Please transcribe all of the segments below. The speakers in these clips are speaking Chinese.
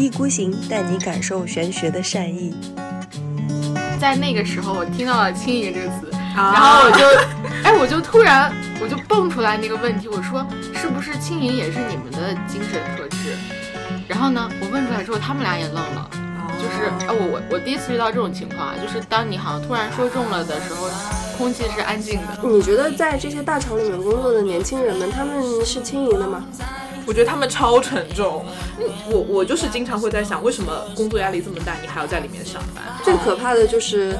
一意孤行，带你感受玄学的善意。在那个时候，我听到了“轻盈”这个词，然后我就，哎，我就突然我就蹦出来那个问题，我说是不是轻盈也是你们的精神特质？然后呢，我问出来之后，他们俩也愣了，就是哎，我我我第一次遇到这种情况啊，就是当你好像突然说中了的时候，空气是安静的。你觉得在这些大厂里面工作的年轻人们，他们是轻盈的吗？我觉得他们超沉重，我我就是经常会在想，为什么工作压力这么大，你还要在里面上班？最可怕的就是。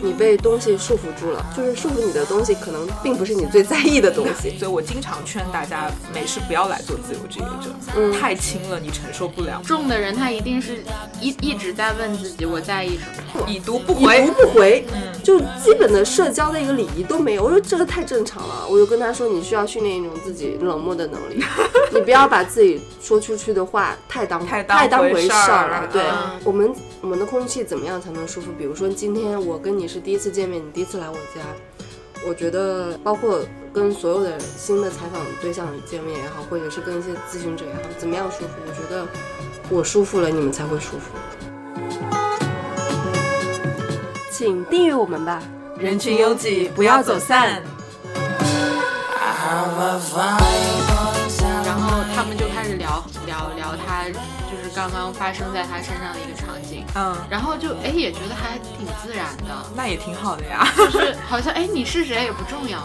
你被东西束缚住了，就是束缚你的东西可能并不是你最在意的东西，所以我经常劝大家没事不要来做自由职业者，嗯，太轻了你承受不了。重的人他一定是一一直在问自己我在意什么，已读不回，已读不回，嗯，就基本的社交的一个礼仪都没有。我说这个太正常了，我就跟他说你需要训练一种自己冷漠的能力，你不要把自己说出去的话太当太当回事儿了。对。我们我们的空气怎么样才能舒服？比如说今天我跟你。是第一次见面，你第一次来我家，我觉得包括跟所有的新的采访对象见面也好，或者是跟一些咨询者也好，怎么样舒服？我觉得我舒服了，你们才会舒服。请订阅我们吧，人群拥挤，不要走散。然后他们就开。刚刚发生在他身上的一个场景，嗯，然后就哎也觉得还挺自然的，那也挺好的呀，就是好像哎你是谁也不重要，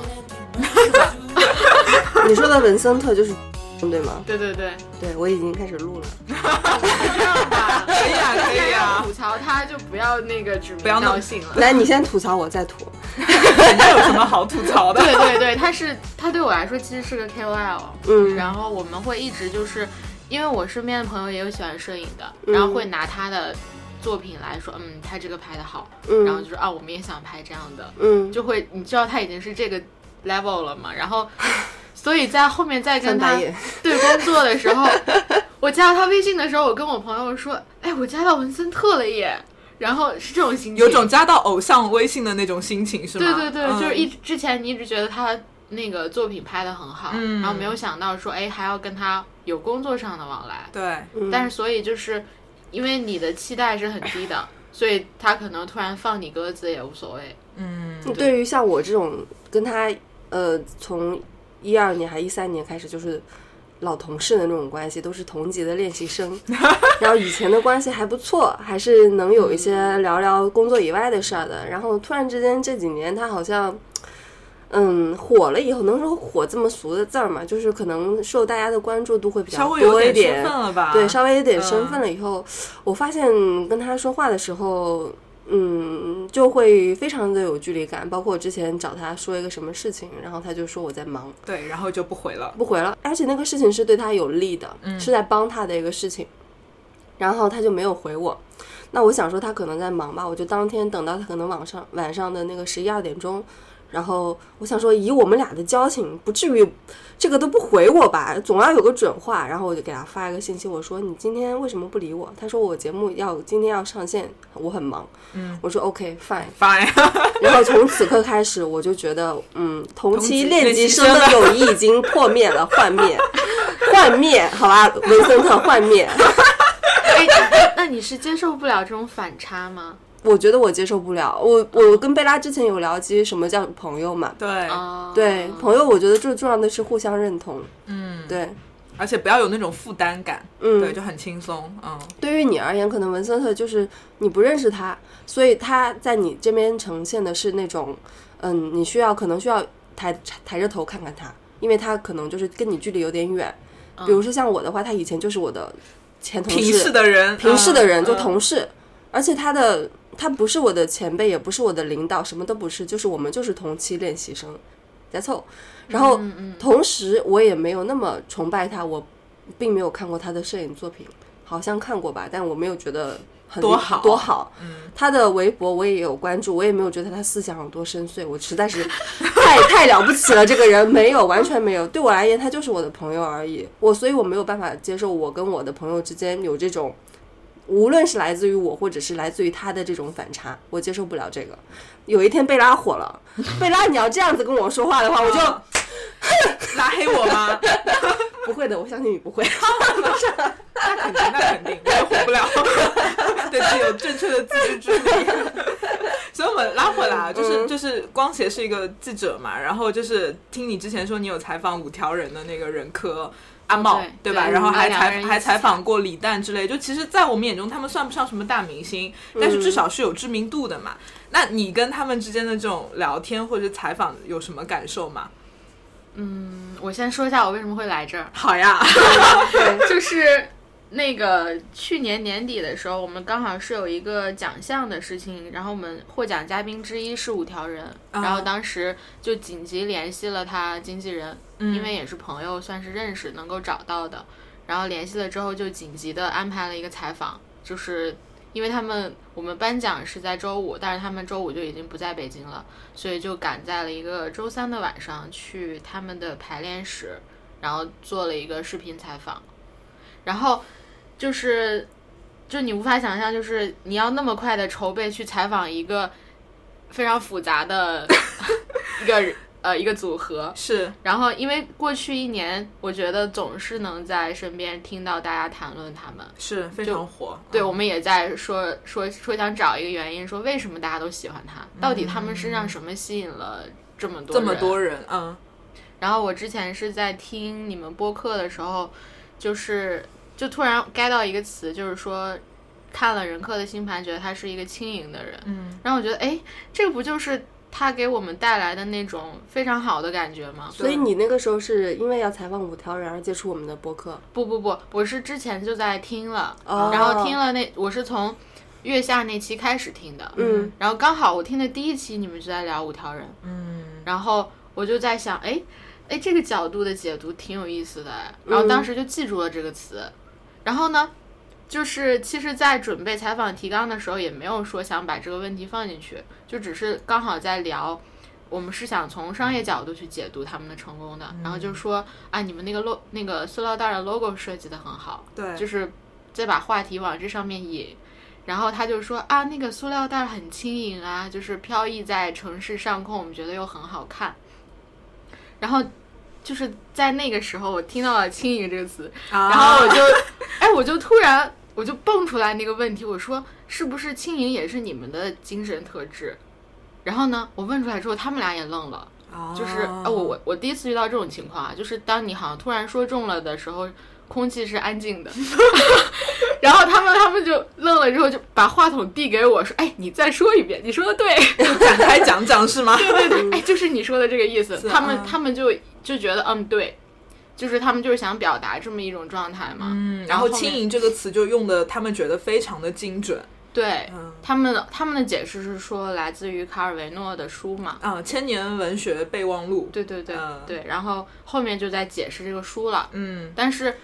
是吧？你说的文森特就是对吗？对对对。对，我已经开始录了，这样吧，可以啊 可以啊，吐槽他就不要那个指不要闹性了，来你先吐槽我再吐，那有什么好吐槽的？对对对，他是他对我来说其实是个 KOL，嗯，然后我们会一直就是。因为我身边的朋友也有喜欢摄影的，然后会拿他的作品来说，嗯，他这个拍的好，然后就是啊，我们也想拍这样的，嗯，就会你知道他已经是这个 level 了嘛，然后，所以在后面再跟他对工作的时候，我加他微信的时候，我跟我朋友说，哎，我加到文森特了耶，然后是这种心情，有种加到偶像微信的那种心情是吗？对对对，就是一之前你一直觉得他。那个作品拍的很好，然后没有想到说，哎，还要跟他有工作上的往来。对，但是所以就是，因为你的期待是很低的，所以他可能突然放你鸽子也无所谓。嗯，对于像我这种跟他，呃，从一二年还一三年开始就是老同事的那种关系，都是同级的练习生，然后以前的关系还不错，还是能有一些聊聊工作以外的事儿的。然后突然之间这几年，他好像。嗯，火了以后能说火这么俗的字儿嘛？就是可能受大家的关注度会比较多一点，对，稍微有点身份了以后，我发现跟他说话的时候，嗯，就会非常的有距离感。包括我之前找他说一个什么事情，然后他就说我在忙，对，然后就不回了，不回了。而且那个事情是对他有利的，是在帮他的一个事情，然后他就没有回我。那我想说他可能在忙吧，我就当天等到他可能晚上晚上的那个十一二点钟。然后我想说，以我们俩的交情，不至于这个都不回我吧，总要有个准话。然后我就给他发一个信息，我说你今天为什么不理我？他说我节目要今天要上线，我很忙。嗯，我说 OK fine fine。然后从此刻开始，我就觉得，嗯，同期练习生的友 谊已经破灭了，幻灭，幻灭，好吧，文森特幻灭。哎，那你是接受不了这种反差吗？我觉得我接受不了，我我跟贝拉之前有聊及什么叫朋友嘛？对，对，朋友，我觉得最重要的是互相认同，嗯，对，而且不要有那种负担感，嗯，对，就很轻松，嗯。对于你而言，可能文森特就是你不认识他，所以他在你这边呈现的是那种，嗯，你需要可能需要抬抬着头看看他，因为他可能就是跟你距离有点远，比如说像我的话，他以前就是我的前同事，平视的人，平视的人就同事，而且他的。他不是我的前辈，也不是我的领导，什么都不是，就是我们就是同期练习生，在凑。然后同时我也没有那么崇拜他，我并没有看过他的摄影作品，好像看过吧，但我没有觉得很多好多好。他的微博我也有关注，我也没有觉得他思想有多深邃，我实在是太太了不起了，这个人没有完全没有。对我而言，他就是我的朋友而已。我所以我没有办法接受我跟我的朋友之间有这种。无论是来自于我，或者是来自于他的这种反差，我接受不了这个。有一天贝拉火了，贝拉，你要这样子跟我说话的话，我就拉黑我吗？不会的，我相信你不会。那肯定，那肯定，我也火不了己有正确的自知之明。所以我们拉回来啊，就是就是光协是一个记者嘛，然后就是听你之前说你有采访五条人的那个人科。阿茂对吧？然后还采还采访过李诞之类，就其实，在我们眼中，他们算不上什么大明星，但是至少是有知名度的嘛。那你跟他们之间的这种聊天或者采访有什么感受吗？嗯，我先说一下我为什么会来这儿。好呀，就是。那个去年年底的时候，我们刚好是有一个奖项的事情，然后我们获奖嘉宾之一是五条人，然后当时就紧急联系了他经纪人，因为也是朋友，算是认识，能够找到的。然后联系了之后，就紧急的安排了一个采访，就是因为他们我们颁奖是在周五，但是他们周五就已经不在北京了，所以就赶在了一个周三的晚上去他们的排练室，然后做了一个视频采访，然后。就是，就你无法想象，就是你要那么快的筹备去采访一个非常复杂的 一个呃一个组合，是。然后，因为过去一年，我觉得总是能在身边听到大家谈论他们，是非常火。对，我们也在说说说想找一个原因，说为什么大家都喜欢他？到底他们身上什么吸引了这么多这么多人？嗯。然后我之前是在听你们播客的时候，就是。就突然 get 到一个词，就是说，看了任课的星盘，觉得他是一个轻盈的人。嗯，然后我觉得，哎，这不就是他给我们带来的那种非常好的感觉吗？所以你那个时候是因为要采访五条人而接触我们的播客？不不不，我是之前就在听了，然后听了那，我是从月下那期开始听的。嗯，然后刚好我听的第一期你们就在聊五条人。嗯，然后我就在想，哎哎，这个角度的解读挺有意思的。然后当时就记住了这个词。然后呢，就是其实，在准备采访提纲的时候，也没有说想把这个问题放进去，就只是刚好在聊，我们是想从商业角度去解读他们的成功的。然后就说啊，你们那个 logo 那个塑料袋的 logo 设计的很好，对，就是再把话题往这上面引。然后他就说啊，那个塑料袋很轻盈啊，就是飘逸在城市上空，我们觉得又很好看。然后。就是在那个时候，我听到了“轻盈”这个词，然后我就，哎，我就突然我就蹦出来那个问题，我说是不是轻盈也是你们的精神特质？然后呢，我问出来之后，他们俩也愣了，就是哎，我我我第一次遇到这种情况啊，就是当你好像突然说中了的时候，空气是安静的，然后他们他们就愣了之后，就把话筒递给我说，哎，你再说一遍，你说的对，展开讲讲是吗？对 对对，哎，就是你说的这个意思，他们他们就。就觉得嗯对，就是他们就是想表达这么一种状态嘛。嗯，然后“轻盈”这个词就用的，他们觉得非常的精准。对，他们他们的解释是说来自于卡尔维诺的书嘛。啊，《千年文学备忘录》。对对对对，然后后面就在解释这个书了。嗯，但是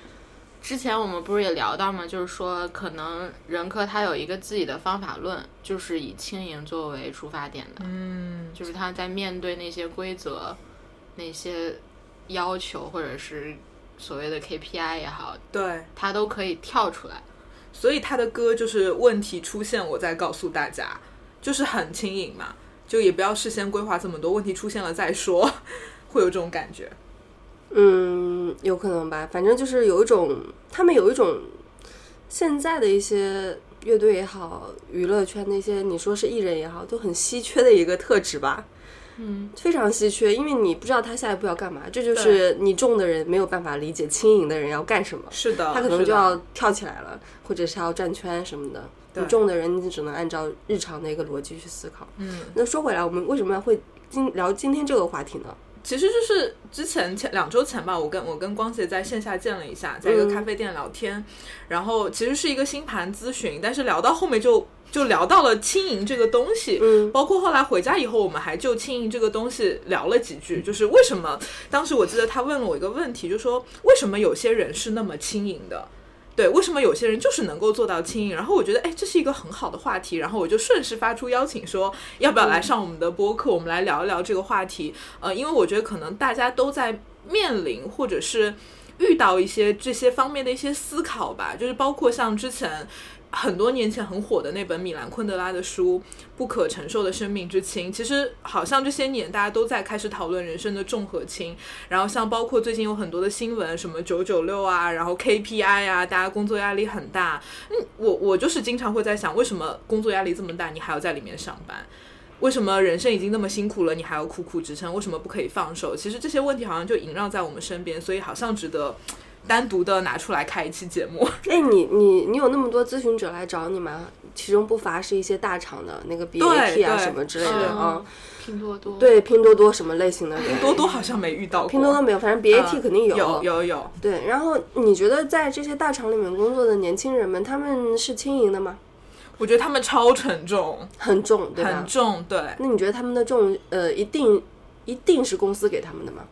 之前我们不是也聊到吗，就是说可能任科他有一个自己的方法论，就是以轻盈作为出发点的。嗯，就是他在面对那些规则，那些。要求或者是所谓的 KPI 也好，对他都可以跳出来，所以他的歌就是问题出现，我再告诉大家，就是很轻盈嘛，就也不要事先规划这么多，问题出现了再说，会有这种感觉。嗯，有可能吧，反正就是有一种，他们有一种现在的一些乐队也好，娱乐圈那些你说是艺人也好，都很稀缺的一个特质吧。嗯，非常稀缺，因为你不知道他下一步要干嘛，这就是你中的人没有办法理解轻盈的人要干什么。是的，他可能就要跳起来了，或者是要转圈什么的。你中的人，你只能按照日常的一个逻辑去思考。嗯，那说回来，我们为什么要会今聊今天这个话题呢？其实就是之前前两周前吧，我跟我跟光姐在线下见了一下，在一个咖啡店聊天，然后其实是一个星盘咨询，但是聊到后面就。就聊到了轻盈这个东西，嗯，包括后来回家以后，我们还就轻盈这个东西聊了几句。就是为什么当时我记得他问了我一个问题，就说为什么有些人是那么轻盈的？对，为什么有些人就是能够做到轻盈？然后我觉得，哎，这是一个很好的话题。然后我就顺势发出邀请，说要不要来上我们的播客，我们来聊一聊这个话题。呃，因为我觉得可能大家都在面临或者是遇到一些这些方面的一些思考吧，就是包括像之前。很多年前很火的那本米兰昆德拉的书《不可承受的生命之轻》，其实好像这些年大家都在开始讨论人生的重和轻。然后像包括最近有很多的新闻，什么九九六啊，然后 KPI 啊，大家工作压力很大。嗯，我我就是经常会在想，为什么工作压力这么大，你还要在里面上班？为什么人生已经那么辛苦了，你还要苦苦支撑？为什么不可以放手？其实这些问题好像就萦绕在我们身边，所以好像值得。单独的拿出来开一期节目。哎，你你你有那么多咨询者来找你吗？其中不乏是一些大厂的那个 BAT 啊什么之类的啊。拼多多。对，拼多多什么类型的？拼多多好像没遇到过。拼多多没有，反正 BAT 肯定有。有有有。对，然后你觉得在这些大厂里面工作的年轻人们，他们是轻盈的吗？我觉得他们超沉重，很重，对很重，对。那你觉得他们的重，呃，一定一定是公司给他们的吗？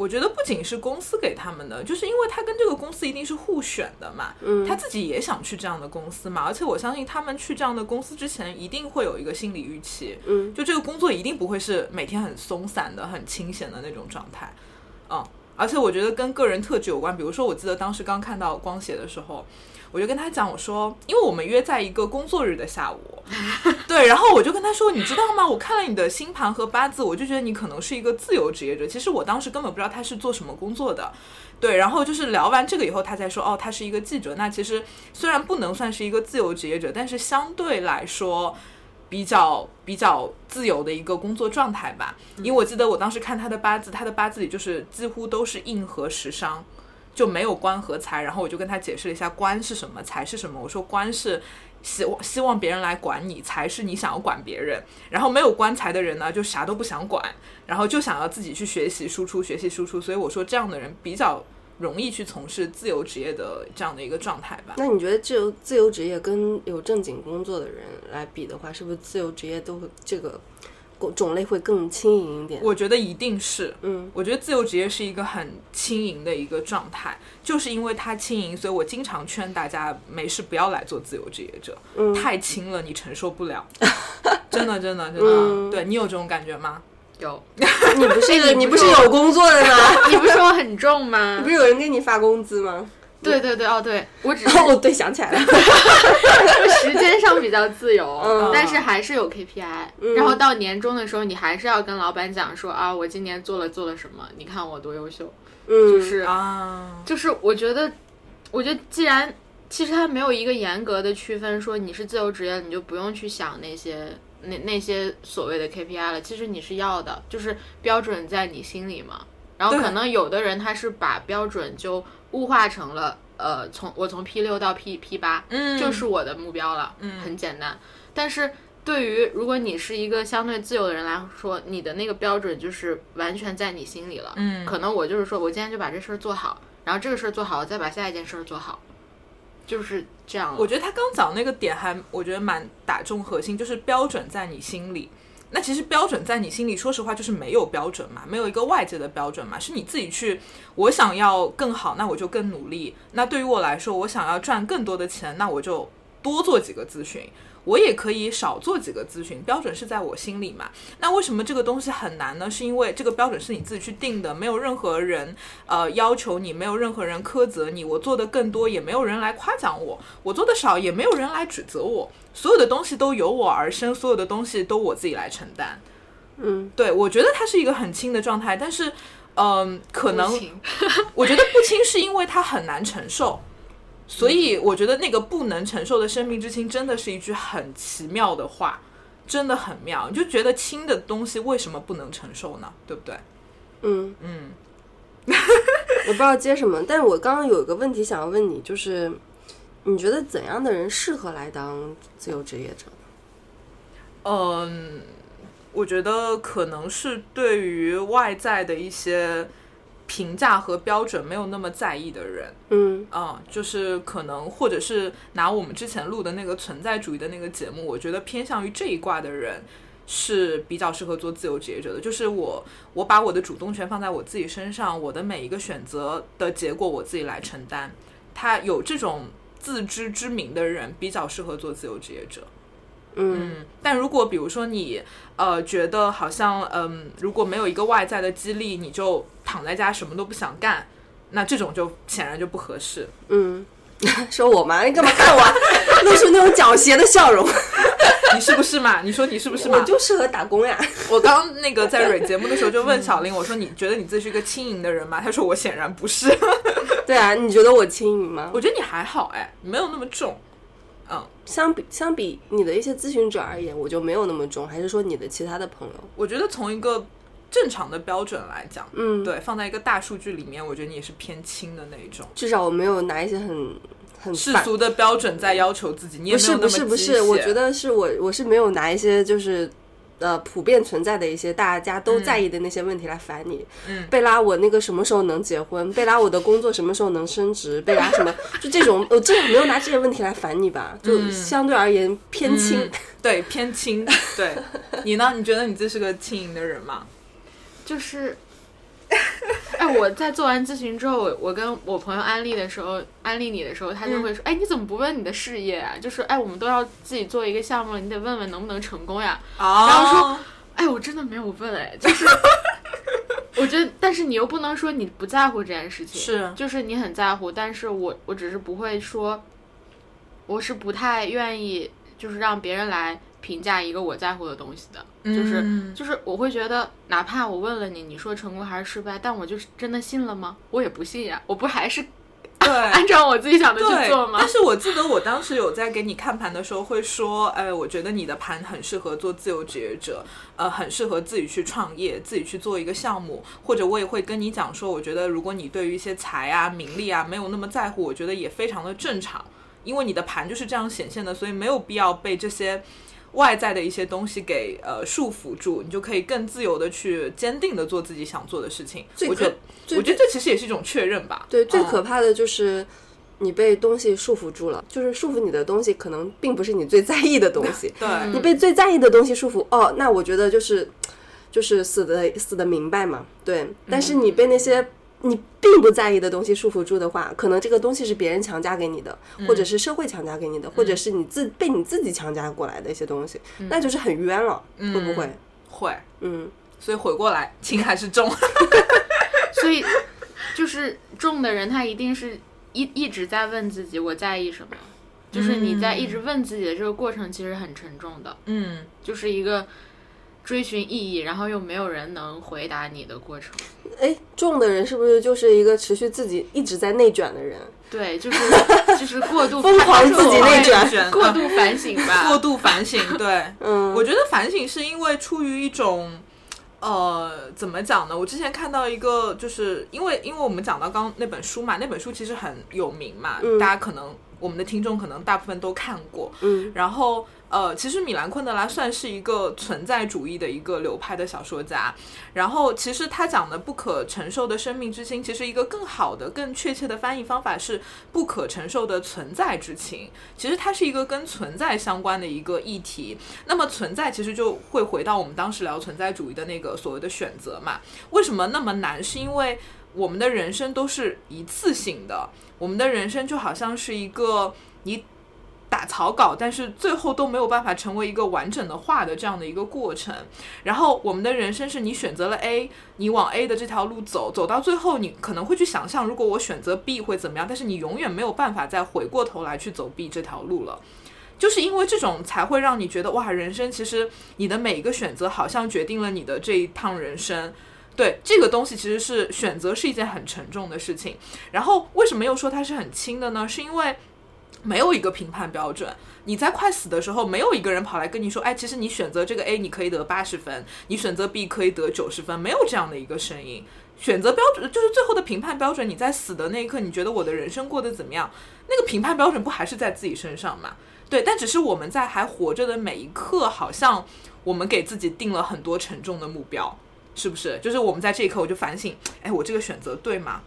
我觉得不仅是公司给他们的，就是因为他跟这个公司一定是互选的嘛，嗯，他自己也想去这样的公司嘛，而且我相信他们去这样的公司之前一定会有一个心理预期，嗯，就这个工作一定不会是每天很松散的、很清闲的那种状态，嗯，而且我觉得跟个人特质有关，比如说我记得当时刚看到光写的时候。我就跟他讲，我说，因为我们约在一个工作日的下午，对，然后我就跟他说，你知道吗？我看了你的星盘和八字，我就觉得你可能是一个自由职业者。其实我当时根本不知道他是做什么工作的，对。然后就是聊完这个以后，他才说，哦，他是一个记者。那其实虽然不能算是一个自由职业者，但是相对来说比较比较自由的一个工作状态吧。因为我记得我当时看他的八字，他的八字里就是几乎都是印和食伤。就没有官和财，然后我就跟他解释了一下官是什么，财是什么。我说官是希望希望别人来管你，财是你想要管别人。然后没有官财的人呢，就啥都不想管，然后就想要自己去学习输出，学习输出。所以我说这样的人比较容易去从事自由职业的这样的一个状态吧。那你觉得自由自由职业跟有正经工作的人来比的话，是不是自由职业都这个？种类会更轻盈一点，我觉得一定是，嗯，我觉得自由职业是一个很轻盈的一个状态，就是因为它轻盈，所以我经常劝大家没事不要来做自由职业者，嗯，太轻了你承受不了，真的真的真的，对你有这种感觉吗？有，你不是 你不是有工作的吗？你不是说很重吗？你不是有人给你发工资吗？对对对，哦对，我只哦对，想起来了，时间上比较自由，但是还是有 KPI，然后到年终的时候，你还是要跟老板讲说啊，我今年做了做了什么，你看我多优秀，就是啊，就是我觉得，我觉得既然其实它没有一个严格的区分，说你是自由职业，你就不用去想那些那那些所谓的 KPI 了，其实你是要的，就是标准在你心里嘛，然后可能有的人他是把标准就。物化成了，呃，从我从 P 六到 P P 八，嗯，就是我的目标了，嗯，很简单。但是对于如果你是一个相对自由的人来说，你的那个标准就是完全在你心里了，嗯，可能我就是说我今天就把这事儿做好，然后这个事儿做好，我再把下一件事儿做好，就是这样。我觉得他刚讲那个点还，我觉得蛮打中核心，就是标准在你心里。那其实标准在你心里，说实话就是没有标准嘛，没有一个外界的标准嘛，是你自己去。我想要更好，那我就更努力。那对于我来说，我想要赚更多的钱，那我就多做几个咨询。我也可以少做几个咨询，标准是在我心里嘛。那为什么这个东西很难呢？是因为这个标准是你自己去定的，没有任何人呃要求你，没有任何人苛责你。我做的更多，也没有人来夸奖我；我做的少，也没有人来指责我。所有的东西都由我而生，所有的东西都我自己来承担。嗯，对，我觉得它是一个很轻的状态，但是，嗯，可能 我觉得不轻是因为它很难承受。所以我觉得那个不能承受的生命之轻，真的是一句很奇妙的话，真的很妙。你就觉得轻的东西为什么不能承受呢？对不对？嗯嗯，我不知道接什么，但是我刚刚有一个问题想要问你，就是你觉得怎样的人适合来当自由职业者？嗯，我觉得可能是对于外在的一些。评价和标准没有那么在意的人，嗯啊，就是可能，或者是拿我们之前录的那个存在主义的那个节目，我觉得偏向于这一卦的人是比较适合做自由职业者的。就是我，我把我的主动权放在我自己身上，我的每一个选择的结果我自己来承担。他有这种自知之明的人，比较适合做自由职业者。嗯，但如果比如说你呃觉得好像嗯如果没有一个外在的激励，你就躺在家什么都不想干，那这种就显然就不合适。嗯 说我吗？你干嘛看我？露出那种狡黠的笑容。你是不是嘛？你说你是不是嘛？我就适合打工呀。我刚那个在蕊节目的时候就问小林，我说你觉得你自己是一个轻盈的人吗？他说我显然不是。对啊，你觉得我轻盈吗？我觉得你还好哎，没有那么重。嗯，相比相比你的一些咨询者而言，我就没有那么重。还是说你的其他的朋友？我觉得从一个正常的标准来讲，嗯，对，放在一个大数据里面，我觉得你也是偏轻的那一种。至少我没有拿一些很。很世俗的标准在要求自己，你不是不是不是，我觉得是我我是没有拿一些就是呃普遍存在的一些大家都在意的那些问题来烦你。嗯，贝拉，我那个什么时候能结婚？贝拉，我的工作什么时候能升职？贝拉什么？就这种，我这没有拿这些问题来烦你吧？就相对而言偏轻，对偏轻。对 你呢？你觉得你这是个轻盈的人吗？就是。哎，我在做完咨询之后，我跟我朋友安利的时候，安利你的时候，他就会说：“哎，你怎么不问你的事业啊？就是哎，我们都要自己做一个项目了，你得问问能不能成功呀。”然后说：“哎，我真的没有问，哎，就是 我觉得，但是你又不能说你不在乎这件事情，是，就是你很在乎，但是我我只是不会说，我是不太愿意，就是让别人来。”评价一个我在乎的东西的，就是就是我会觉得，哪怕我问了你，你说成功还是失败，但我就是真的信了吗？我也不信呀，我不还是对 按照我自己想的去做吗？但是我记得我当时有在给你看盘的时候会说，哎，我觉得你的盘很适合做自由职业者，呃，很适合自己去创业，自己去做一个项目，或者我也会跟你讲说，我觉得如果你对于一些财啊、名利啊没有那么在乎，我觉得也非常的正常，因为你的盘就是这样显现的，所以没有必要被这些。外在的一些东西给呃束缚住，你就可以更自由的去坚定的做自己想做的事情。我觉得，我觉得这其实也是一种确认吧。对，最可怕的就是你被东西束缚住了，就是束缚你的东西可能并不是你最在意的东西。对，你被最在意的东西束缚，哦，那我觉得就是就是死的死的明白嘛。对，但是你被那些。你并不在意的东西束缚住的话，可能这个东西是别人强加给你的，或者是社会强加给你的，或者是你自被你自己强加过来的一些东西，那就是很冤了，会不会？会，嗯。所以回过来，轻还是重？所以就是重的人，他一定是一一直在问自己我在意什么，就是你在一直问自己的这个过程，其实很沉重的。嗯，就是一个。追寻意义，然后又没有人能回答你的过程。哎，重的人是不是就是一个持续自己一直在内卷的人？对，就是 就是过度疯狂自己内卷，过度反省吧。过度反省，对，嗯，我觉得反省是因为出于一种，呃，怎么讲呢？我之前看到一个，就是因为因为我们讲到刚那本书嘛，那本书其实很有名嘛，大家可能我们的听众可能大部分都看过，嗯，然后。呃，其实米兰昆德拉算是一个存在主义的一个流派的小说家，然后其实他讲的不可承受的生命之轻，其实一个更好的、更确切的翻译方法是不可承受的存在之情。其实它是一个跟存在相关的一个议题。那么存在其实就会回到我们当时聊存在主义的那个所谓的选择嘛？为什么那么难？是因为我们的人生都是一次性的，我们的人生就好像是一个你。打草稿，但是最后都没有办法成为一个完整的画的这样的一个过程。然后我们的人生是你选择了 A，你往 A 的这条路走，走到最后你可能会去想象，如果我选择 B 会怎么样，但是你永远没有办法再回过头来去走 B 这条路了。就是因为这种才会让你觉得哇，人生其实你的每一个选择好像决定了你的这一趟人生。对这个东西其实是选择是一件很沉重的事情。然后为什么又说它是很轻的呢？是因为。没有一个评判标准。你在快死的时候，没有一个人跑来跟你说：“哎，其实你选择这个 A，你可以得八十分；你选择 B 可以得九十分。”没有这样的一个声音。选择标准就是最后的评判标准。你在死的那一刻，你觉得我的人生过得怎么样？那个评判标准不还是在自己身上吗？对，但只是我们在还活着的每一刻，好像我们给自己定了很多沉重的目标，是不是？就是我们在这一刻，我就反省：哎，我这个选择对吗？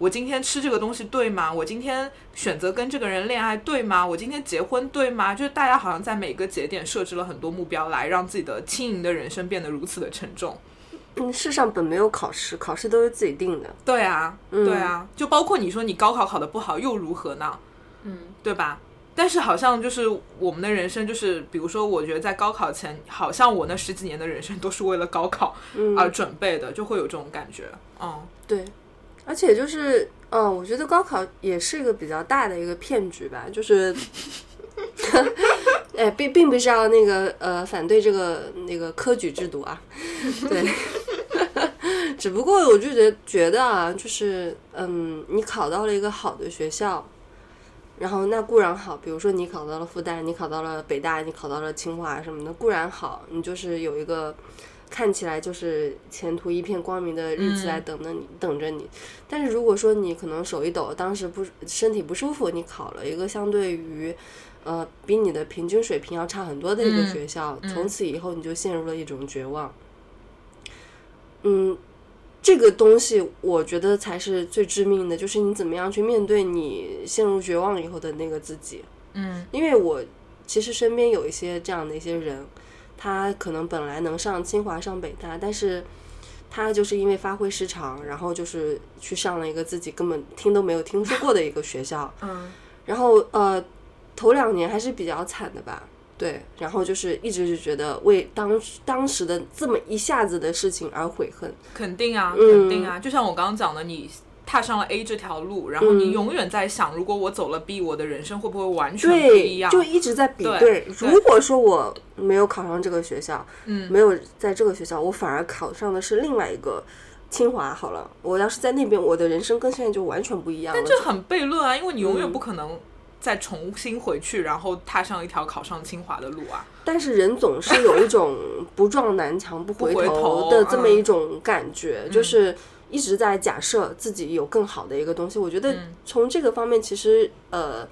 我今天吃这个东西对吗？我今天选择跟这个人恋爱对吗？我今天结婚对吗？就是大家好像在每个节点设置了很多目标，来让自己的轻盈的人生变得如此的沉重。嗯，世上本没有考试，考试都是自己定的。对啊，对啊，就包括你说你高考考得不好又如何呢？嗯，对吧？但是好像就是我们的人生，就是比如说，我觉得在高考前，好像我那十几年的人生都是为了高考而准备的，就会有这种感觉。嗯，对。而且就是，嗯，我觉得高考也是一个比较大的一个骗局吧，就是，哎，并并不是要那个呃反对这个那个科举制度啊，对，只不过我就觉觉得啊，就是嗯，你考到了一个好的学校。然后那固然好，比如说你考到了复旦，你考到了北大，你考到了清华什么的，固然好，你就是有一个看起来就是前途一片光明的日子来等着你，等着你。但是如果说你可能手一抖，当时不身体不舒服，你考了一个相对于呃比你的平均水平要差很多的一个学校，从此以后你就陷入了一种绝望。嗯。这个东西，我觉得才是最致命的，就是你怎么样去面对你陷入绝望以后的那个自己。嗯，因为我其实身边有一些这样的一些人，他可能本来能上清华、上北大，但是他就是因为发挥失常，然后就是去上了一个自己根本听都没有听说过的一个学校。嗯，然后呃，头两年还是比较惨的吧。对，然后就是一直就觉得为当当时的这么一下子的事情而悔恨。肯定啊，肯定啊，就像我刚刚讲的，你踏上了 A 这条路，然后你永远在想，如果我走了 B，我的人生会不会完全不一样？就一直在比对。如果说我没有考上这个学校，嗯，没有在这个学校，我反而考上的是另外一个清华。好了，我要是在那边，我的人生跟现在就完全不一样了。但这很悖论啊，因为你永远不可能。再重新回去，然后踏上一条考上清华的路啊！但是人总是有一种 不撞南墙不回头的这么一种感觉，就是一直在假设自己有更好的一个东西。我觉得从这个方面，其实呃，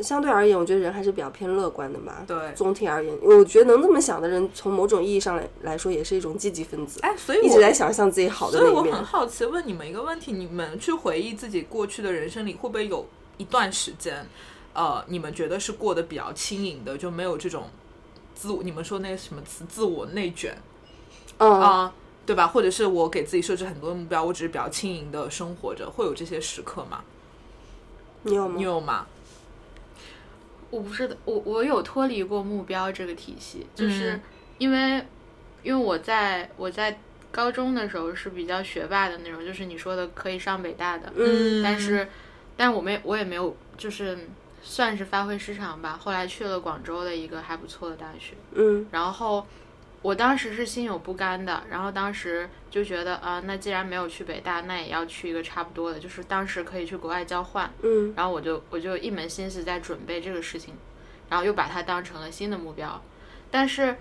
相对而言，我觉得人还是比较偏乐观的吧。对，总体而言，我觉得能这么想的人，从某种意义上来来说，也是一种积极分子。哎，所以一直在想象自己好的那一面。所以我很好奇，问你们一个问题：你们去回忆自己过去的人生里，会不会有？一段时间，呃，你们觉得是过得比较轻盈的，就没有这种自我，你们说那个什么词，自我内卷，啊，对吧？或者是我给自己设置很多目标，我只是比较轻盈的生活着，会有这些时刻吗？你有吗？你有吗？我不是的，我我有脱离过目标这个体系，就是因为因为我在我在高中的时候是比较学霸的那种，就是你说的可以上北大的，嗯，但是。但我没，我也没有，就是算是发挥失常吧。后来去了广州的一个还不错的大学，嗯，然后我当时是心有不甘的，然后当时就觉得啊，那既然没有去北大，那也要去一个差不多的，就是当时可以去国外交换，嗯，然后我就我就一门心思在准备这个事情，然后又把它当成了新的目标，但是。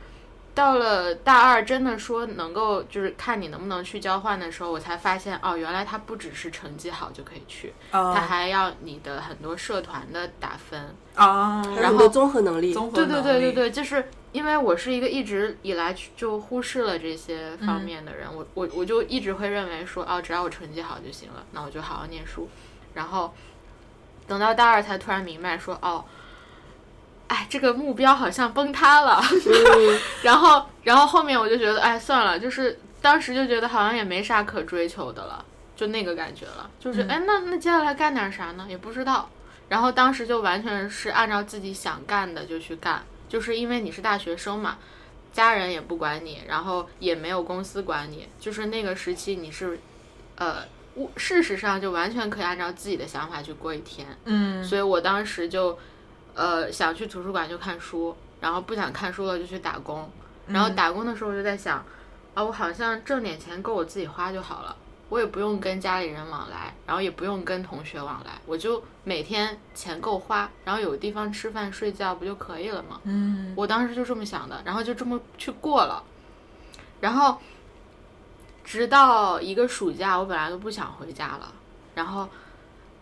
到了大二，真的说能够就是看你能不能去交换的时候，我才发现哦，原来它不只是成绩好就可以去，它还要你的很多社团的打分啊，然后综合能力，对对对对对，就是因为我是一个一直以来就忽视了这些方面的人，我我我就一直会认为说哦，只要我成绩好就行了，那我就好好念书，然后等到大二才突然明白说哦。哎，这个目标好像崩塌了，然后，然后后面我就觉得，哎，算了，就是当时就觉得好像也没啥可追求的了，就那个感觉了，就是，哎，那那接下来干点啥呢？也不知道。然后当时就完全是按照自己想干的就去干，就是因为你是大学生嘛，家人也不管你，然后也没有公司管你，就是那个时期你是，呃，事实上就完全可以按照自己的想法去过一天。嗯，所以我当时就。呃，想去图书馆就看书，然后不想看书了就去打工，然后打工的时候就在想，啊，我好像挣点钱够我自己花就好了，我也不用跟家里人往来，然后也不用跟同学往来，我就每天钱够花，然后有地方吃饭睡觉不就可以了吗？嗯，我当时就这么想的，然后就这么去过了，然后直到一个暑假，我本来都不想回家了，然后。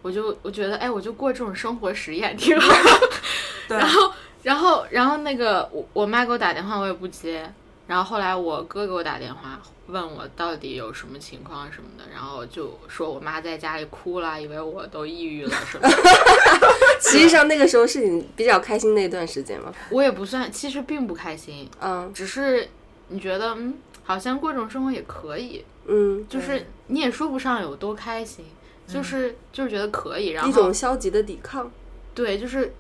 我就我觉得，哎，我就过这种生活实验挺好。然后，然后，然后那个我我妈给我打电话，我也不接。然后后来我哥给我打电话，问我到底有什么情况什么的，然后就说我妈在家里哭了，以为我都抑郁了什么。实际上那个时候是你比较开心那段时间吗？我也不算，其实并不开心。嗯，只是你觉得，嗯，好像过这种生活也可以。嗯，就是你也说不上有多开心。就是就是觉得可以，然后一种消极的抵抗，对，就是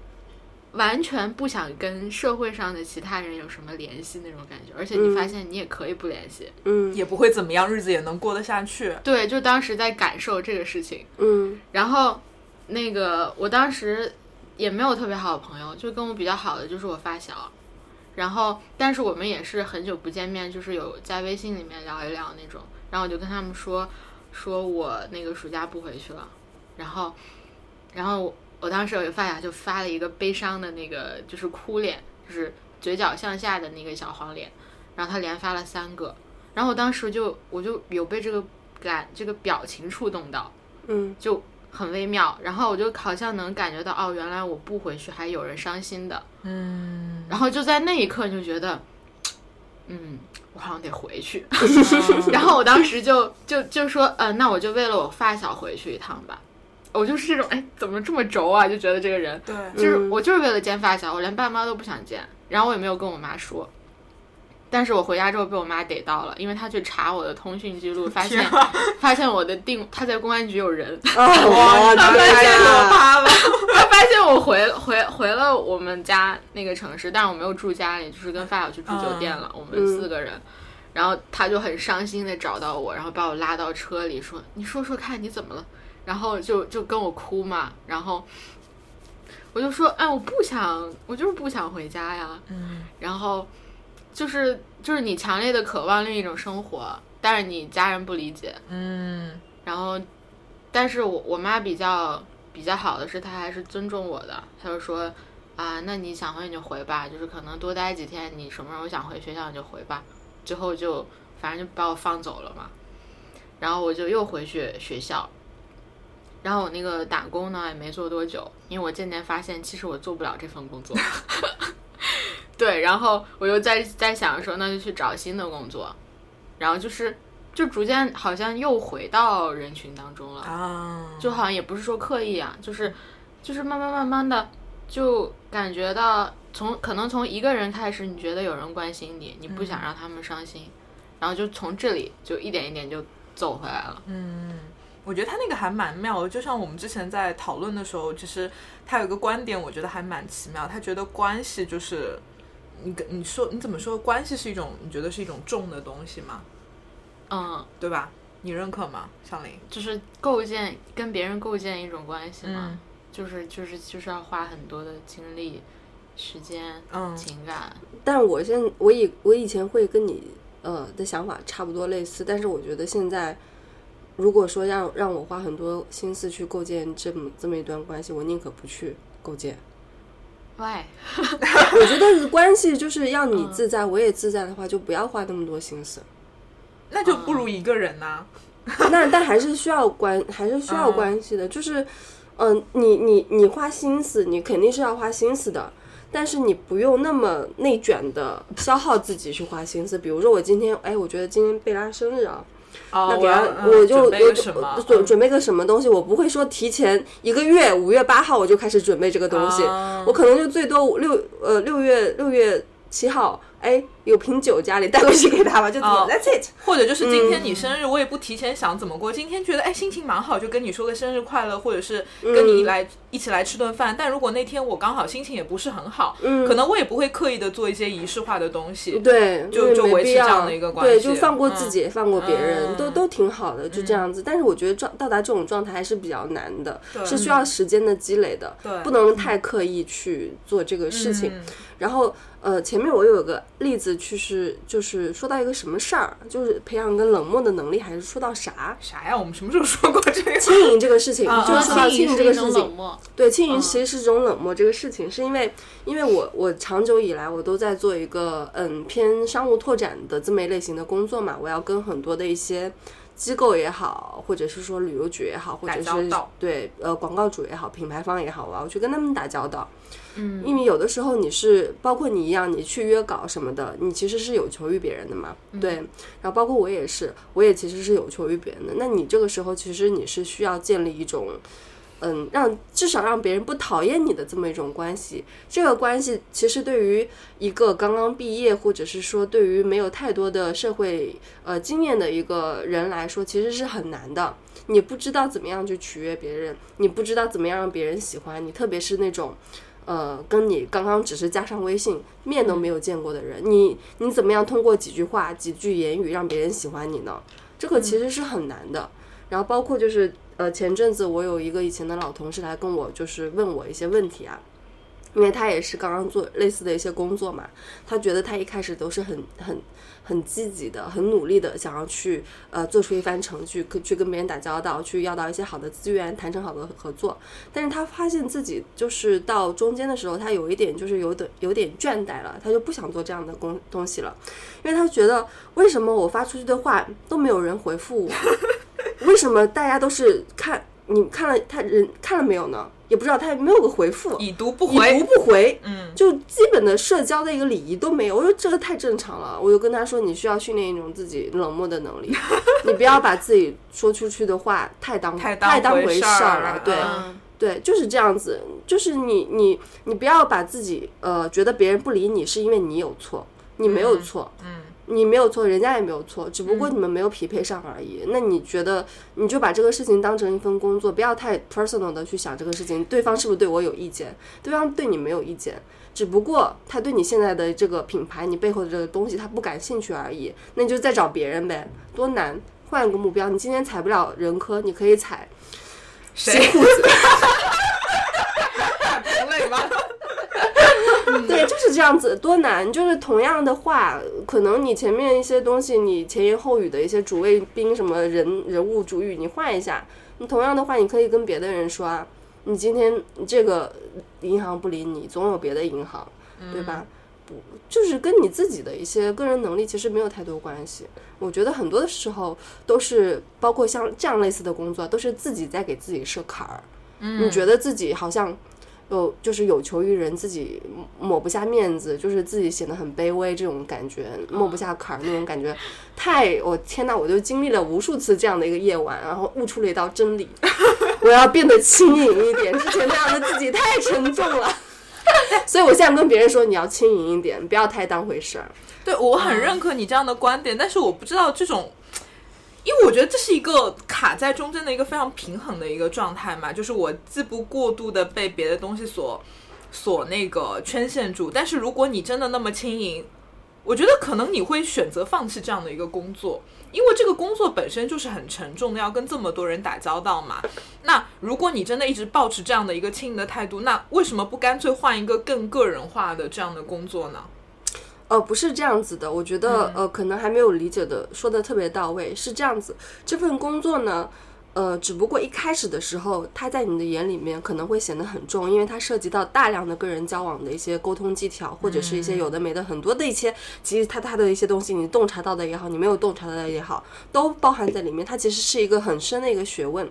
完全不想跟社会上的其他人有什么联系那种感觉，而且你发现你也可以不联系，嗯，也不会怎么样，日子也能过得下去。对，就当时在感受这个事情，嗯，然后那个我当时也没有特别好的朋友，就跟我比较好的就是我发小，然后但是我们也是很久不见面，就是有在微信里面聊一聊那种，然后我就跟他们说，说我那个暑假不回去了，然后，然后。我当时有一个发小就发了一个悲伤的那个，就是哭脸，就是嘴角向下的那个小黄脸，然后他连发了三个，然后我当时就我就有被这个感这个表情触动到，嗯，就很微妙，然后我就好像能感觉到哦，原来我不回去还有人伤心的，嗯，然后就在那一刻就觉得，嗯，我好像得回去，然后我当时就就就说，呃，那我就为了我发小回去一趟吧。我就是这种，哎，怎么这么轴啊？就觉得这个人，对，就是我就是为了见发小，我连爸妈都不想见，然后我也没有跟我妈说。但是我回家之后被我妈逮到了，因为她去查我的通讯记录，发现 发现我的定她在公安局有人，哇，他发现了他了，他发现我回回回了我们家那个城市，但是我没有住家里，就是跟发小去住酒店了，我们四个人。然后她就很伤心的找到我，然后把我拉到车里说：“你说说看你怎么了？”然后就就跟我哭嘛，然后我就说，哎，我不想，我就是不想回家呀。嗯。然后就是就是你强烈的渴望另一种生活，但是你家人不理解。嗯。然后，但是我我妈比较比较好的是，她还是尊重我的。她就说，啊，那你想回你就回吧，就是可能多待几天，你什么时候想回学校你就回吧。最后就反正就把我放走了嘛。然后我就又回去学校。然后我那个打工呢也没做多久，因为我渐渐发现其实我做不了这份工作。对，然后我又在在想说，那就去找新的工作，然后就是就逐渐好像又回到人群当中了啊，就好像也不是说刻意啊，就是就是慢慢慢慢的就感觉到从可能从一个人开始，你觉得有人关心你，你不想让他们伤心，然后就从这里就一点一点就走回来了。嗯。我觉得他那个还蛮妙的，就像我们之前在讨论的时候，其实他有一个观点，我觉得还蛮奇妙。他觉得关系就是你跟你说你怎么说，关系是一种你觉得是一种重的东西吗？嗯，对吧？你认可吗，小林？就是构建跟别人构建一种关系嘛，就是就是就是要花很多的精力、时间、嗯情感。但我现我以我以前会跟你呃的想法差不多类似，但是我觉得现在。如果说让让我花很多心思去构建这么这么一段关系，我宁可不去构建。Why？我觉得关系就是要你自在，我也自在的话，就不要花那么多心思。那就不如一个人呐。那但还是需要关，还是需要关系的。就是，嗯，你你你花心思，你肯定是要花心思的，但是你不用那么内卷的消耗自己去花心思。比如说，我今天，哎，我觉得今天贝拉生日啊。那给他，我就有准准备个什么东西，我不会说提前一个月，五月八号我就开始准备这个东西，我可能就最多六呃六月六月七号。哎，有瓶酒家里带过去给他吧，就 That's it。或者就是今天你生日，我也不提前想怎么过，今天觉得哎心情蛮好，就跟你说个生日快乐，或者是跟你来一起来吃顿饭。但如果那天我刚好心情也不是很好，嗯可能我也不会刻意的做一些仪式化的东西。对，就就维持这样的一个关系，对，就放过自己，放过别人，都都挺好的，就这样子。但是我觉得状到达这种状态还是比较难的，是需要时间的积累的，对不能太刻意去做这个事情。然后。呃，前面我有个例子，就是就是说到一个什么事儿，就是培养个冷漠的能力，还是说到啥啥呀？我们什么时候说过这个？轻盈这个事情，就是说到轻盈这个事情。对，轻盈其实是种冷漠。这个事情是因为，因为我我长久以来我都在做一个嗯偏商务拓展的这么一类型的工作嘛，我要跟很多的一些机构也好，或者是说旅游局也好，或者是对呃广告主也好，品牌方也好，我要去跟他们打交道。嗯，因为有的时候你是包括你一样，你去约稿什么的，你其实是有求于别人的嘛，对。然后包括我也是，我也其实是有求于别人的。那你这个时候其实你是需要建立一种，嗯，让至少让别人不讨厌你的这么一种关系。这个关系其实对于一个刚刚毕业，或者是说对于没有太多的社会呃经验的一个人来说，其实是很难的。你不知道怎么样去取悦别人，你不知道怎么样让别人喜欢你，特别是那种。呃，跟你刚刚只是加上微信，面都没有见过的人，你你怎么样通过几句话、几句言语让别人喜欢你呢？这个其实是很难的。然后包括就是呃，前阵子我有一个以前的老同事来跟我就是问我一些问题啊。因为他也是刚刚做类似的一些工作嘛，他觉得他一开始都是很很很积极的、很努力的，想要去呃做出一番成绩，去跟别人打交道，去要到一些好的资源，谈成好的合作。但是他发现自己就是到中间的时候，他有一点就是有点有点倦怠了，他就不想做这样的工东西了，因为他觉得为什么我发出去的话都没有人回复我，为什么大家都是看你看了他人看了没有呢？也不知道他没有个回复，已读不回，已读不回，嗯，就基本的社交的一个礼仪都没有。我说这个太正常了，我就跟他说，你需要训练一种自己冷漠的能力，你不要把自己说出去的话太当太当回事儿了，对。对，就是这样子，就是你你你不要把自己呃觉得别人不理你是因为你有错，你没有错，嗯。你没有错，人家也没有错，只不过你们没有匹配上而已。那你觉得，你就把这个事情当成一份工作，不要太 personal 的去想这个事情，对方是不是对我有意见？对方对你没有意见，只不过他对你现在的这个品牌，你背后的这个东西他不感兴趣而已。那你就再找别人呗，多难？换一个目标，你今天踩不了人科，你可以踩谁裤子？不累吗？对，就是这样子，多难！就是同样的话，可能你前面一些东西，你前言后语的一些主谓宾，什么人人物主语，你换一下。你同样的话，你可以跟别的人说啊，你今天这个银行不理你，总有别的银行，对吧？不，就是跟你自己的一些个人能力其实没有太多关系。我觉得很多的时候都是，包括像这样类似的工作，都是自己在给自己设坎儿。嗯，你觉得自己好像。有就是有求于人，自己抹不下面子，就是自己显得很卑微，这种感觉抹不下坎儿那种感觉，太我天呐，我就经历了无数次这样的一个夜晚，然后悟出了一道真理，我要变得轻盈一点，之前那样的自己太沉重了，所以我现在跟别人说，你要轻盈一点，不要太当回事儿。对我很认可你这样的观点，但是我不知道这种。因为我觉得这是一个卡在中间的一个非常平衡的一个状态嘛，就是我既不过度的被别的东西所所那个圈限住，但是如果你真的那么轻盈，我觉得可能你会选择放弃这样的一个工作，因为这个工作本身就是很沉重的，要跟这么多人打交道嘛。那如果你真的一直保持这样的一个轻盈的态度，那为什么不干脆换一个更个人化的这样的工作呢？呃，不是这样子的，我觉得呃，可能还没有理解的说的特别到位。是这样子，这份工作呢，呃，只不过一开始的时候，它在你的眼里面可能会显得很重，因为它涉及到大量的个人交往的一些沟通技巧，或者是一些有的没的很多的一些，其实它它的一些东西，你洞察到的也好，你没有洞察到的也好，都包含在里面。它其实是一个很深的一个学问。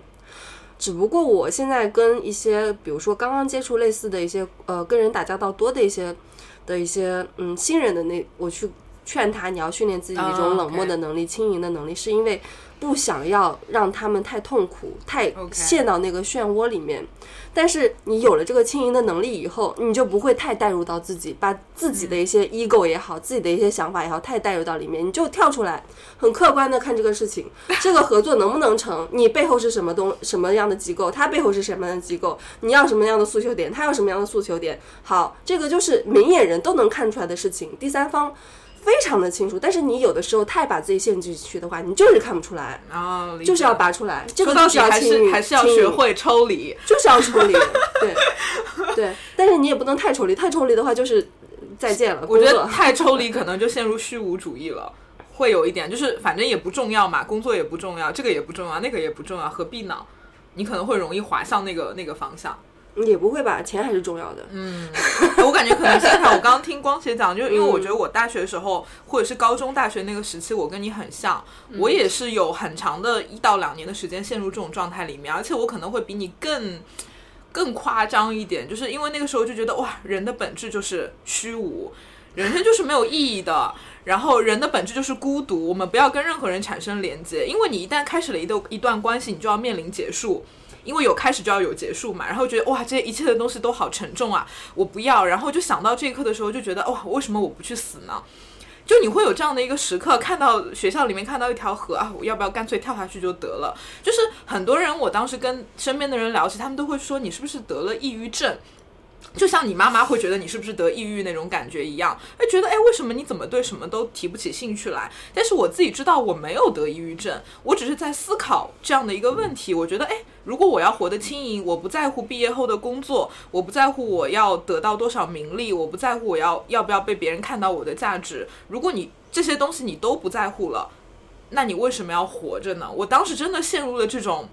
只不过我现在跟一些，比如说刚刚接触类似的一些，呃，跟人打交道多的一些。的一些嗯新人的那我去劝他，你要训练自己一种冷漠的能力、轻盈的能力，是因为。不想要让他们太痛苦，太陷到那个漩涡里面。但是你有了这个轻盈的能力以后，你就不会太带入到自己，把自己的一些 ego 也好，自己的一些想法也好，太带入到里面。你就跳出来，很客观的看这个事情，这个合作能不能成？你背后是什么东什么样的机构？他背后是什么样的机构？你要什么样的诉求点？他要什么样的诉求点？好，这个就是明眼人都能看出来的事情。第三方。非常的清楚，但是你有的时候太把自己陷进去的话，你就是看不出来，就是要拔出来。这个就是要还是还是要学会抽离，就是要抽离。对对，但是你也不能太抽离，太抽离的话就是再见了。我觉得太抽离可能就陷入虚无主义了，会有一点，就是反正也不重要嘛，工作也不重要，这个也不重要，那个也不重要，何必呢？你可能会容易滑向那个那个方向。也不会吧，钱还是重要的。嗯，我感觉可能现场，我刚刚听光姐讲，就因为我觉得我大学的时候，或者是高中、大学那个时期，我跟你很像，我也是有很长的一到两年的时间陷入这种状态里面，而且我可能会比你更更夸张一点，就是因为那个时候就觉得哇，人的本质就是虚无，人生就是没有意义的，然后人的本质就是孤独，我们不要跟任何人产生连接，因为你一旦开始了一段一段关系，你就要面临结束。因为有开始就要有结束嘛，然后觉得哇，这一切的东西都好沉重啊，我不要。然后就想到这一刻的时候，就觉得哇，为什么我不去死呢？就你会有这样的一个时刻，看到学校里面看到一条河啊，我要不要干脆跳下去就得了？就是很多人，我当时跟身边的人聊起，他们都会说你是不是得了抑郁症？就像你妈妈会觉得你是不是得抑郁那种感觉一样，会觉得哎，为什么你怎么对什么都提不起兴趣来？但是我自己知道我没有得抑郁症，我只是在思考这样的一个问题。我觉得哎，如果我要活得轻盈，我不在乎毕业后的工作，我不在乎我要得到多少名利，我不在乎我要要不要被别人看到我的价值。如果你这些东西你都不在乎了，那你为什么要活着呢？我当时真的陷入了这种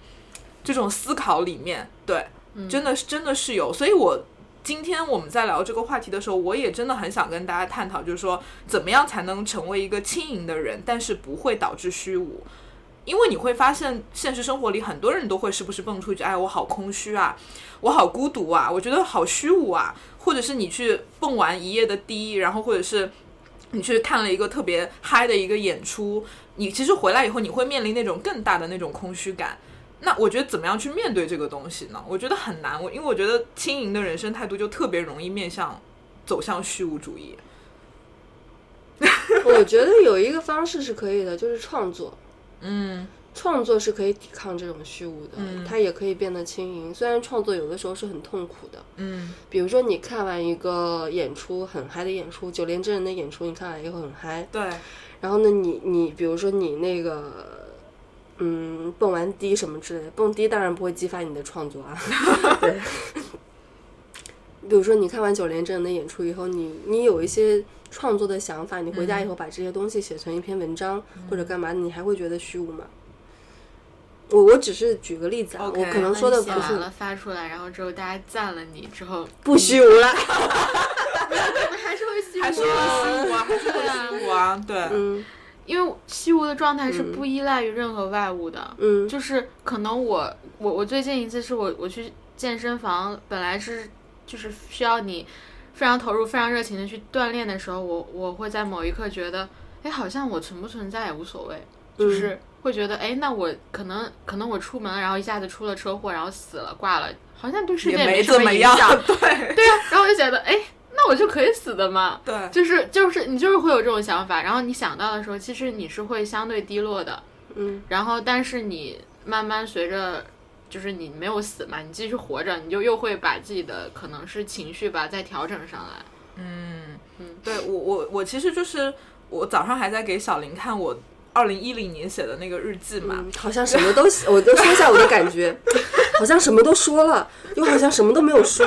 这种思考里面，对，真的是真的是有，所以我。今天我们在聊这个话题的时候，我也真的很想跟大家探讨，就是说怎么样才能成为一个轻盈的人，但是不会导致虚无。因为你会发现，现实生活里很多人都会时不时蹦出一句：“哎，我好空虚啊，我好孤独啊，我觉得好虚无啊。”或者是你去蹦完一夜的迪，然后或者是你去看了一个特别嗨的一个演出，你其实回来以后，你会面临那种更大的那种空虚感。那我觉得怎么样去面对这个东西呢？我觉得很难，我因为我觉得轻盈的人生态度就特别容易面向走向虚无主义。我觉得有一个方式是可以的，就是创作。嗯，创作是可以抵抗这种虚无的，它也可以变得轻盈。虽然创作有的时候是很痛苦的。嗯，比如说你看完一个演出很嗨的演出，九连真人的演出，你看完以后很嗨。对。然后呢，你你比如说你那个。嗯，蹦完迪什么之类的，蹦迪当然不会激发你的创作啊。对，比如说你看完九连真人的演出以后，你你有一些创作的想法，你回家以后把这些东西写成一篇文章或者干嘛，你还会觉得虚无吗？我我只是举个例子啊，我可能说的不是。完了发出来，然后之后大家赞了你之后，不虚无了。还是会虚无，还是会虚无啊，还是会虚无啊，对，嗯。因为西无的状态是不依赖于任何外物的，嗯，就是可能我我我最近一次是我我去健身房，本来是就是需要你非常投入、非常热情的去锻炼的时候，我我会在某一刻觉得，哎，好像我存不存在也无所谓，就是会觉得，哎，那我可能可能我出门，然后一下子出了车祸，然后死了挂了，好像对世界没什么影响，对。对啊，然后我就觉得，哎。那我就可以死的嘛？对，就是就是你就是会有这种想法，然后你想到的时候，其实你是会相对低落的，嗯，然后但是你慢慢随着，就是你没有死嘛，你继续活着，你就又会把自己的可能是情绪吧再调整上来，嗯。嗯，对我我我其实就是我早上还在给小林看我二零一零年写的那个日记嘛，好像什么都我都说一下我的感觉，好像什么都说了，又好像什么都没有说。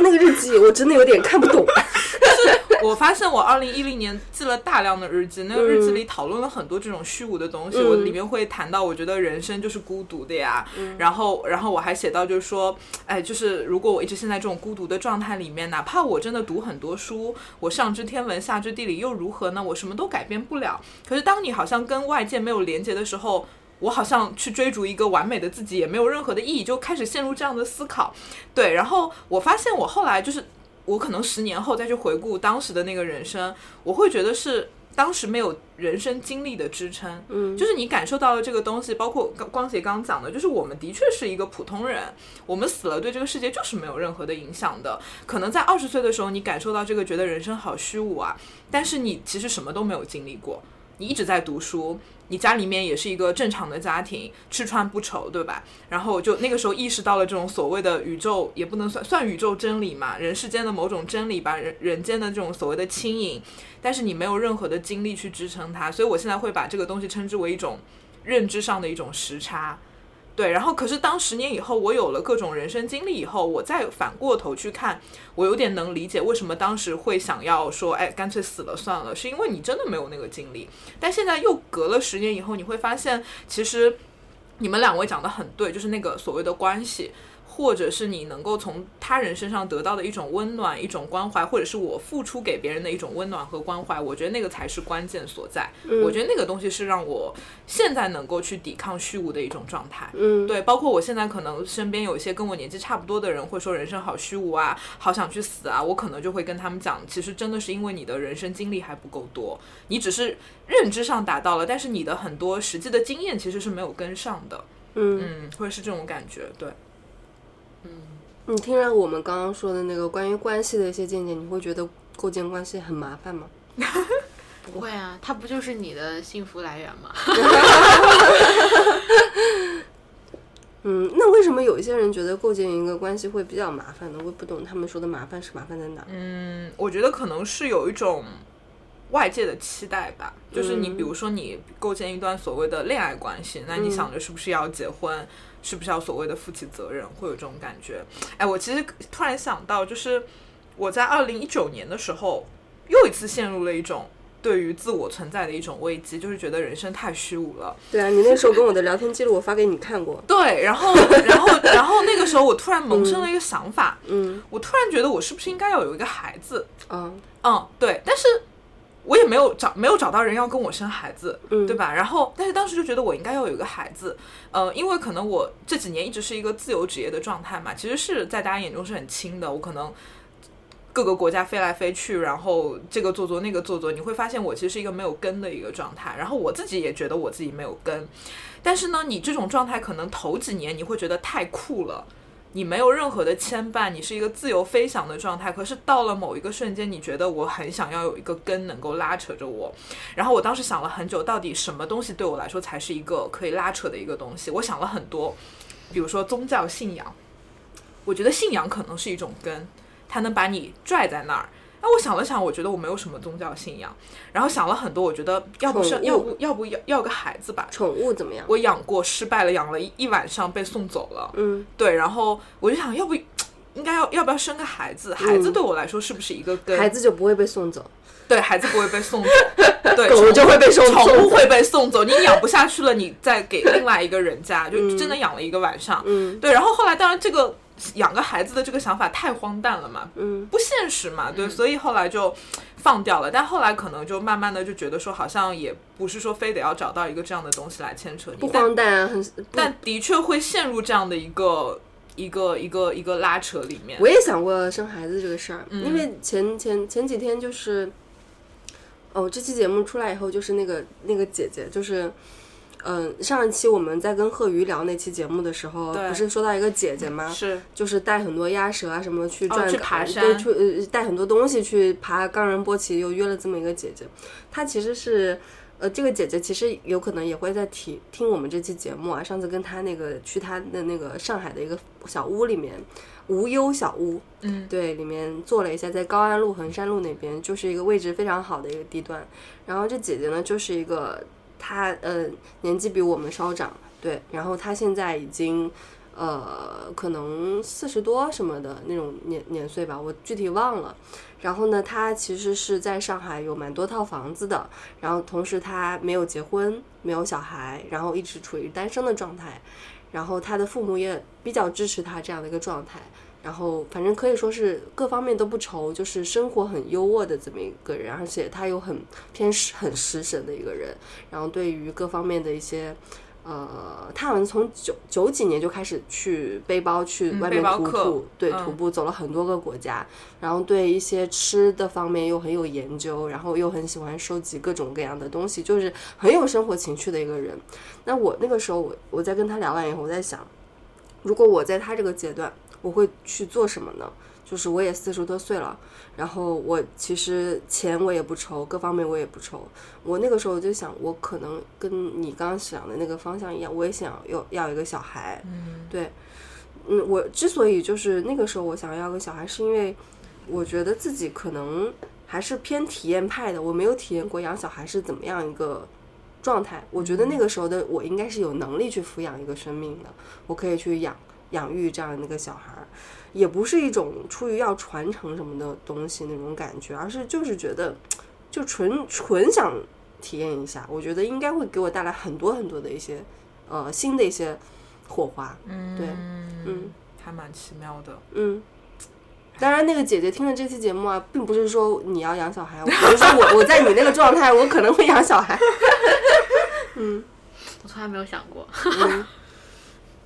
那个日记我真的有点看不懂。我发现我二零一零年记了大量的日记，那个日记里讨论了很多这种虚无的东西。我里面会谈到，我觉得人生就是孤独的呀。然后，然后我还写到，就是说，哎，就是如果我一直陷在这种孤独的状态里面，哪怕我真的读很多书，我上知天文下知地理又如何呢？我什么都改变不了。可是当你好像跟外界没有连接的时候，我好像去追逐一个完美的自己也没有任何的意义，就开始陷入这样的思考。对，然后我发现我后来就是。我可能十年后再去回顾当时的那个人生，我会觉得是当时没有人生经历的支撑。嗯，就是你感受到了这个东西，包括光姐刚刚讲的，就是我们的确是一个普通人，我们死了对这个世界就是没有任何的影响的。可能在二十岁的时候，你感受到这个，觉得人生好虚无啊，但是你其实什么都没有经历过，你一直在读书。你家里面也是一个正常的家庭，吃穿不愁，对吧？然后就那个时候意识到了这种所谓的宇宙，也不能算算宇宙真理嘛，人世间的某种真理吧，人人间的这种所谓的轻盈，但是你没有任何的精力去支撑它，所以我现在会把这个东西称之为一种认知上的一种时差。对，然后可是当十年以后，我有了各种人生经历以后，我再反过头去看，我有点能理解为什么当时会想要说，哎，干脆死了算了，是因为你真的没有那个经历。但现在又隔了十年以后，你会发现，其实你们两位讲的很对，就是那个所谓的关系。或者是你能够从他人身上得到的一种温暖、一种关怀，或者是我付出给别人的一种温暖和关怀，我觉得那个才是关键所在。我觉得那个东西是让我现在能够去抵抗虚无的一种状态。嗯，对，包括我现在可能身边有一些跟我年纪差不多的人，会说人生好虚无啊，好想去死啊，我可能就会跟他们讲，其实真的是因为你的人生经历还不够多，你只是认知上达到了，但是你的很多实际的经验其实是没有跟上的。嗯嗯，会是这种感觉，对。嗯，你听了我们刚刚说的那个关于关系的一些见解，你会觉得构建关系很麻烦吗？不会啊，它不就是你的幸福来源吗？嗯，那为什么有一些人觉得构建一个关系会比较麻烦呢？我不懂他们说的麻烦是麻烦在哪？嗯，我觉得可能是有一种外界的期待吧，就是你比如说你构建一段所谓的恋爱关系，那你想着是不是要结婚，是不是要所谓的负起责任，会有这种感觉。哎，我其实突然想到，就是我在二零一九年的时候，又一次陷入了一种。对于自我存在的一种危机，就是觉得人生太虚无了。对啊，你那时候跟我的聊天记录我发给你看过。对，然后，然后，然后那个时候我突然萌生了一个想法，嗯，我突然觉得我是不是应该要有一个孩子？嗯嗯，对，但是我也没有找没有找到人要跟我生孩子，嗯，对吧？然后，但是当时就觉得我应该要有一个孩子，呃，因为可能我这几年一直是一个自由职业的状态嘛，其实是在大家眼中是很轻的，我可能。各个国家飞来飞去，然后这个做做那个做做，你会发现我其实是一个没有根的一个状态。然后我自己也觉得我自己没有根，但是呢，你这种状态可能头几年你会觉得太酷了，你没有任何的牵绊，你是一个自由飞翔的状态。可是到了某一个瞬间，你觉得我很想要有一个根能够拉扯着我。然后我当时想了很久，到底什么东西对我来说才是一个可以拉扯的一个东西？我想了很多，比如说宗教信仰，我觉得信仰可能是一种根。它能把你拽在那儿。那我想了想，我觉得我没有什么宗教信仰。然后想了很多，我觉得要不是要不要不要要个孩子吧？宠物怎么样？我养过，失败了，养了一一晚上被送走了。嗯，对。然后我就想要不应该要要不要生个孩子？孩子对我来说是不是一个根？孩子就不会被送走。对，孩子不会被送走。对，狗就会被送走。宠物会被送走。你养不下去了，你再给另外一个人家，就真的养了一个晚上。嗯，对。然后后来，当然这个。养个孩子的这个想法太荒诞了嘛，嗯，不现实嘛，对，所以后来就放掉了。但后来可能就慢慢的就觉得说，好像也不是说非得要找到一个这样的东西来牵扯你，不荒诞，啊很，但的确会陷入这样的一个一个一个一个拉扯里面。我也想过生孩子这个事儿，因为前前前几天就是，哦，这期节目出来以后，就是那个那个姐姐就是。嗯，上一期我们在跟贺鱼聊那期节目的时候，不是说到一个姐姐吗？是，就是带很多鸭舌啊什么去转，去爬山，去呃带很多东西去爬冈仁波齐，又约了这么一个姐姐。她其实是，呃，这个姐姐其实有可能也会在听听我们这期节目啊。上次跟她那个去她的那个上海的一个小屋里面，无忧小屋，嗯，对，里面坐了一下，在高安路、衡山路那边，就是一个位置非常好的一个地段。然后这姐姐呢，就是一个。他呃年纪比我们稍长，对，然后他现在已经呃可能四十多什么的那种年年岁吧，我具体忘了。然后呢，他其实是在上海有蛮多套房子的，然后同时他没有结婚，没有小孩，然后一直处于单身的状态。然后他的父母也比较支持他这样的一个状态。然后，反正可以说是各方面都不愁，就是生活很优渥的这么一个人，而且他又很偏很食神的一个人。然后对于各方面的一些，呃，他好像从九九几年就开始去背包去外面徒步，对，徒步走了很多个国家。然后对一些吃的方面又很有研究，然后又很喜欢收集各种各样的东西，就是很有生活情趣的一个人。那我那个时候，我我在跟他聊完以后，我在想，如果我在他这个阶段。我会去做什么呢？就是我也四十多岁了，然后我其实钱我也不愁，各方面我也不愁。我那个时候就想，我可能跟你刚刚想的那个方向一样，我也想要要一个小孩。嗯，对，嗯，我之所以就是那个时候我想要个小孩，是因为我觉得自己可能还是偏体验派的，我没有体验过养小孩是怎么样一个状态。我觉得那个时候的我应该是有能力去抚养一个生命的，我可以去养。养育这样的一个小孩儿，也不是一种出于要传承什么的东西那种感觉，而是就是觉得，就纯纯想体验一下。我觉得应该会给我带来很多很多的一些，呃，新的一些火花。嗯，对，嗯，还蛮奇妙的。嗯，当然，那个姐姐听了这期节目啊，并不是说你要养小孩，我是说我我在你那个状态，我可能会养小孩。嗯，我从来没有想过。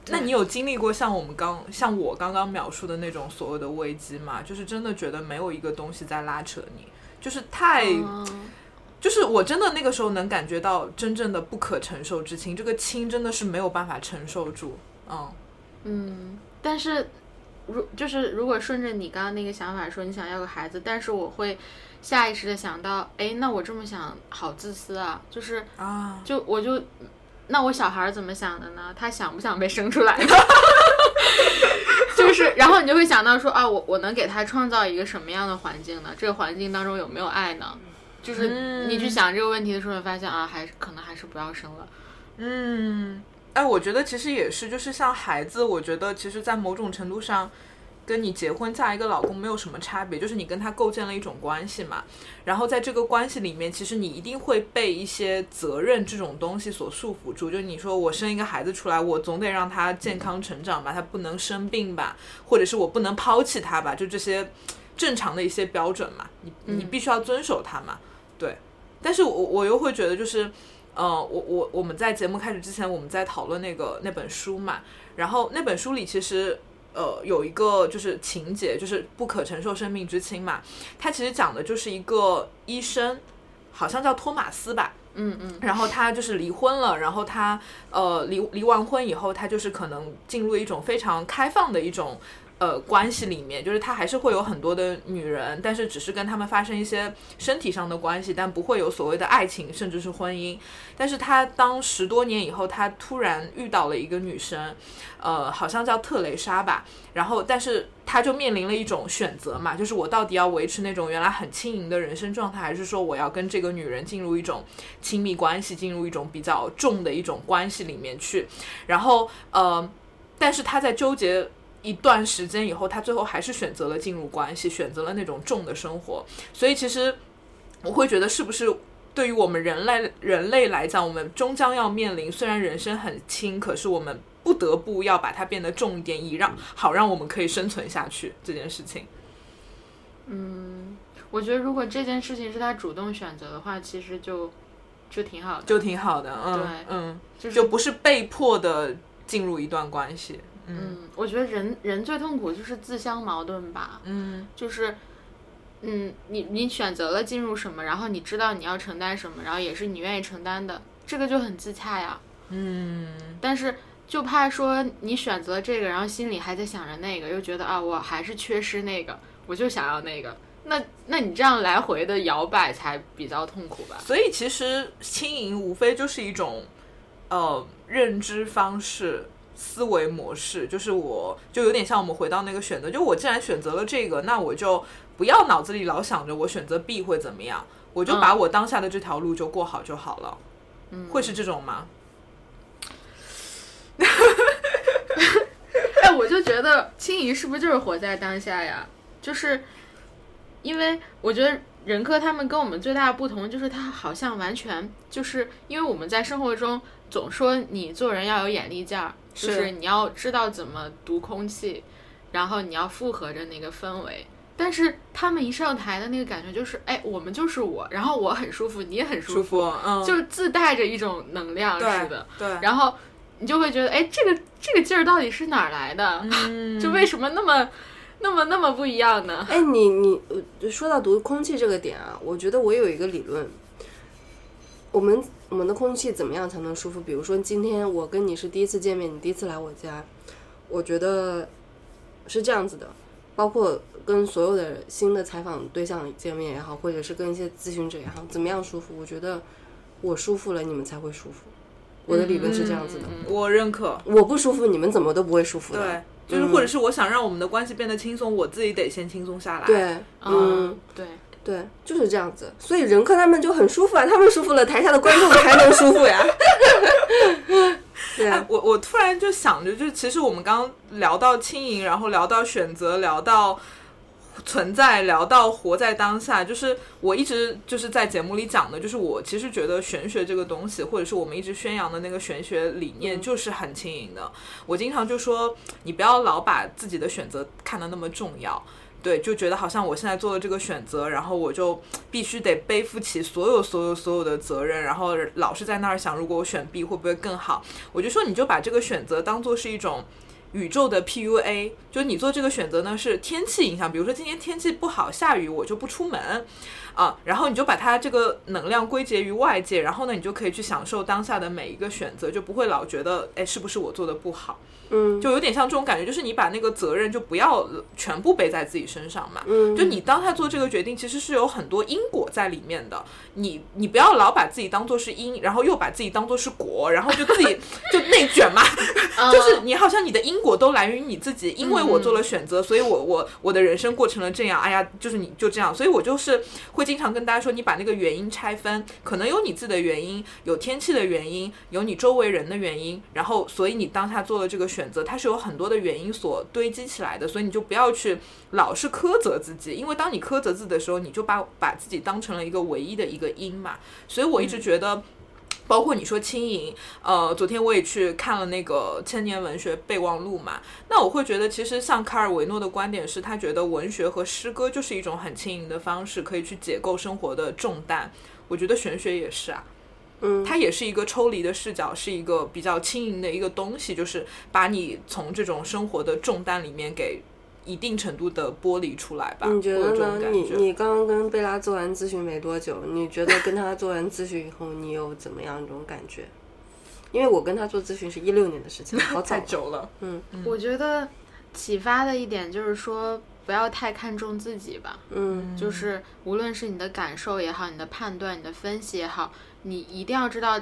那你有经历过像我们刚像我刚刚描述的那种所谓的危机吗？就是真的觉得没有一个东西在拉扯你，就是太，就是我真的那个时候能感觉到真正的不可承受之轻，这个轻真的是没有办法承受住。嗯嗯，但是如就是如果顺着你刚刚那个想法说，你想要个孩子，但是我会下意识的想到，哎，那我这么想好自私啊，就是啊，就我就。那我小孩怎么想的呢？他想不想被生出来呢？就是，然后你就会想到说啊，我我能给他创造一个什么样的环境呢？这个环境当中有没有爱呢？就是你去想这个问题的时候，发现啊，还是可能还是不要生了。嗯，哎，我觉得其实也是，就是像孩子，我觉得其实，在某种程度上。跟你结婚嫁一个老公没有什么差别，就是你跟他构建了一种关系嘛。然后在这个关系里面，其实你一定会被一些责任这种东西所束缚住。就你说我生一个孩子出来，我总得让他健康成长吧，他不能生病吧，或者是我不能抛弃他吧，就这些正常的一些标准嘛，你你必须要遵守他嘛。对。但是我我又会觉得，就是，呃，我我我们在节目开始之前，我们在讨论那个那本书嘛，然后那本书里其实。呃，有一个就是情节，就是不可承受生命之轻嘛。它其实讲的就是一个医生，好像叫托马斯吧。嗯嗯。然后他就是离婚了，然后他呃离离完婚以后，他就是可能进入一种非常开放的一种。呃，关系里面就是他还是会有很多的女人，但是只是跟他们发生一些身体上的关系，但不会有所谓的爱情，甚至是婚姻。但是他当十多年以后，他突然遇到了一个女生，呃，好像叫特蕾莎吧。然后，但是他就面临了一种选择嘛，就是我到底要维持那种原来很轻盈的人生状态，还是说我要跟这个女人进入一种亲密关系，进入一种比较重的一种关系里面去？然后，呃，但是他在纠结。一段时间以后，他最后还是选择了进入关系，选择了那种重的生活。所以，其实我会觉得，是不是对于我们人类人类来讲，我们终将要面临，虽然人生很轻，可是我们不得不要把它变得重一点，以让好让我们可以生存下去这件事情。嗯，我觉得如果这件事情是他主动选择的话，其实就就挺好的，就挺好的。嗯，对，嗯，就就不是被迫的进入一段关系。嗯，我觉得人人最痛苦就是自相矛盾吧。嗯，就是，嗯，你你选择了进入什么，然后你知道你要承担什么，然后也是你愿意承担的，这个就很自洽呀。嗯，但是就怕说你选择这个，然后心里还在想着那个，又觉得啊，我还是缺失那个，我就想要那个，那那你这样来回的摇摆才比较痛苦吧。所以其实轻盈无非就是一种，呃，认知方式。思维模式就是，我就有点像我们回到那个选择，就我既然选择了这个，那我就不要脑子里老想着我选择 B 会怎么样，我就把我当下的这条路就过好就好了。嗯，会是这种吗？哎，我就觉得青怡是不是就是活在当下呀？就是因为我觉得任科他们跟我们最大的不同，就是他好像完全就是因为我们在生活中总说你做人要有眼力劲儿。就是你要知道怎么读空气，然后你要附和着那个氛围。但是他们一上台的那个感觉就是，哎，我们就是我，然后我很舒服，你也很舒服，嗯，就是自带着一种能量似的。对。然后你就会觉得，哎，这个这个劲儿到底是哪儿来的？就为什么那么那么那么不一样呢？哎，你你说到读空气这个点啊，我觉得我有一个理论。我们我们的空气怎么样才能舒服？比如说今天我跟你是第一次见面，你第一次来我家，我觉得是这样子的。包括跟所有的新的采访对象见面也好，或者是跟一些咨询者也好，怎么样舒服？我觉得我舒服了，你们才会舒服。我的理论是这样子的，我认可。我不舒服，你们怎么都不会舒服的。对，就是或者是我想让我们的关系变得轻松，我自己得先轻松下来。对，嗯，对。对，就是这样子，所以任科他们就很舒服啊，他们舒服了，台下的观众才能舒服呀。对啊，我我突然就想着，就其实我们刚刚聊到轻盈，然后聊到选择，聊到存在，聊到活在当下，就是我一直就是在节目里讲的，就是我其实觉得玄学这个东西，或者是我们一直宣扬的那个玄学理念，就是很轻盈的。我经常就说，你不要老把自己的选择看得那么重要。对，就觉得好像我现在做了这个选择，然后我就必须得背负起所有、所有、所有的责任，然后老是在那儿想，如果我选 B 会不会更好？我就说，你就把这个选择当做是一种宇宙的 PUA，就你做这个选择呢是天气影响，比如说今天天气不好，下雨，我就不出门。啊，然后你就把它这个能量归结于外界，然后呢，你就可以去享受当下的每一个选择，就不会老觉得，哎，是不是我做的不好？嗯，就有点像这种感觉，就是你把那个责任就不要全部背在自己身上嘛。嗯，就你当下做这个决定，其实是有很多因果在里面的。你你不要老把自己当做是因，然后又把自己当做是果，然后就自己 就内卷嘛。就是你好像你的因果都来源于你自己，因为我做了选择，所以我我我的人生过成了这样。哎呀，就是你就这样，所以我就是会经常跟大家说，你把那个原因拆分，可能有你自己的原因，有天气的原因，有你周围人的原因，然后所以你当下做了这个选择，它是有很多的原因所堆积起来的，所以你就不要去老是苛责自己，因为当你苛责自己的时候，你就把把自己当成了一个唯一的一个因嘛。所以我一直觉得。包括你说轻盈，呃，昨天我也去看了那个千年文学备忘录嘛。那我会觉得，其实像卡尔维诺的观点是，他觉得文学和诗歌就是一种很轻盈的方式，可以去解构生活的重担。我觉得玄学也是啊，嗯，它也是一个抽离的视角，是一个比较轻盈的一个东西，就是把你从这种生活的重担里面给。一定程度的剥离出来吧？你觉得呢？你你刚刚跟贝拉做完咨询没多久，你觉得跟他做完咨询以后，你有怎么样一种感觉？因为我跟他做咨询是一六年的事情，好 太久了。嗯，我觉得启发的一点就是说，不要太看重自己吧。嗯，就是无论是你的感受也好，你的判断、你的分析也好，你一定要知道，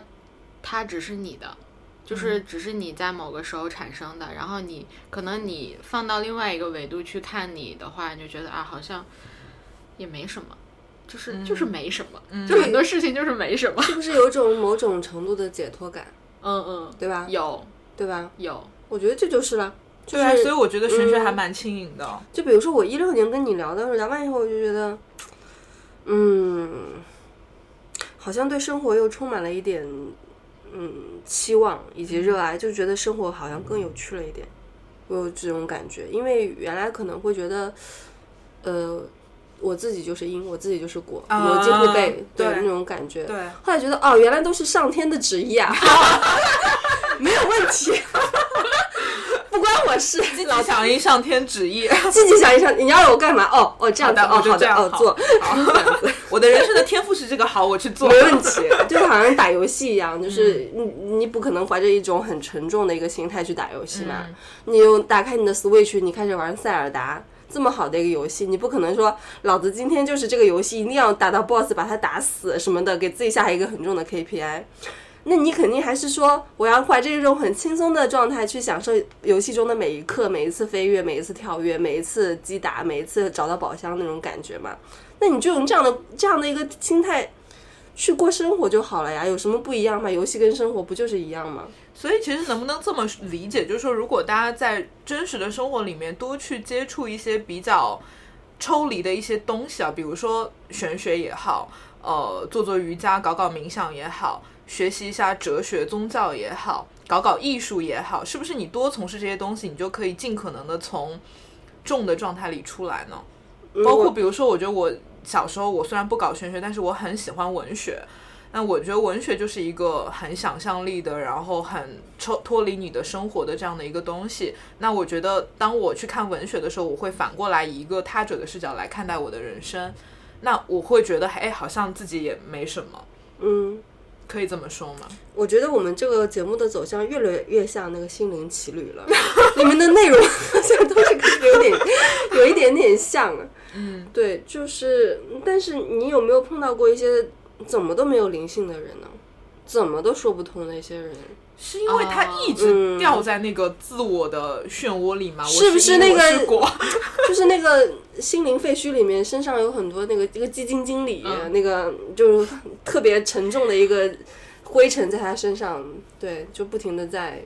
它只是你的。就是只是你在某个时候产生的，然后你可能你放到另外一个维度去看你的话，你就觉得啊，好像也没什么，就是就是没什么，就很多事情就是没什么，是不是有种某种程度的解脱感？嗯嗯，对吧？有，对吧？有，我觉得这就是了。对啊，所以我觉得玄学还蛮轻盈的。就比如说我一六年跟你聊的时候，聊完以后我就觉得，嗯，好像对生活又充满了一点。嗯，期望以及热爱，就觉得生活好像更有趣了一点，我有这种感觉。因为原来可能会觉得，呃，我自己就是因，我自己就是果，逻辑会背，对那种感觉。对，后来觉得哦，原来都是上天的旨意啊，没有问题。不关我事，自己响应上天旨意，积极响应上，你要我干嘛？哦哦，这样的，哦好的，哦做，我的人生的天赋是这个，好，我去做，没问题。就好像打游戏一样，就是你你不可能怀着一种很沉重的一个心态去打游戏嘛。你用打开你的 Switch，你开始玩塞尔达，这么好的一个游戏，你不可能说老子今天就是这个游戏一定要打到 BOSS 把他打死什么的，给自己下一个很重的 KPI。那你肯定还是说，我要怀着一种很轻松的状态去享受游戏中的每一刻、每一次飞跃、每一次跳跃、每一次击打、每一次找到宝箱那种感觉嘛？那你就用这样的这样的一个心态去过生活就好了呀，有什么不一样吗？游戏跟生活不就是一样吗？所以其实能不能这么理解，就是说，如果大家在真实的生活里面多去接触一些比较抽离的一些东西啊，比如说玄学也好，呃，做做瑜伽、搞搞冥想也好。学习一下哲学、宗教也好，搞搞艺术也好，是不是你多从事这些东西，你就可以尽可能的从重的状态里出来呢？包括比如说，我觉得我小时候我虽然不搞玄学，但是我很喜欢文学。那我觉得文学就是一个很想象力的，然后很抽脱离你的生活的这样的一个东西。那我觉得当我去看文学的时候，我会反过来以一个他者的视角来看待我的人生。那我会觉得，哎，好像自己也没什么。嗯。可以这么说吗？我觉得我们这个节目的走向越来越像那个心灵奇旅了，里面的内容好像都是有点 有一点点像。嗯，对，就是，但是你有没有碰到过一些怎么都没有灵性的人呢？怎么都说不通的一些人？是因为他一直掉在那个自我的漩涡里吗？是不是那个？就是那个心灵废墟里面，身上有很多那个一个基金经理，那个就是特别沉重的一个灰尘在他身上，对，就不停的在。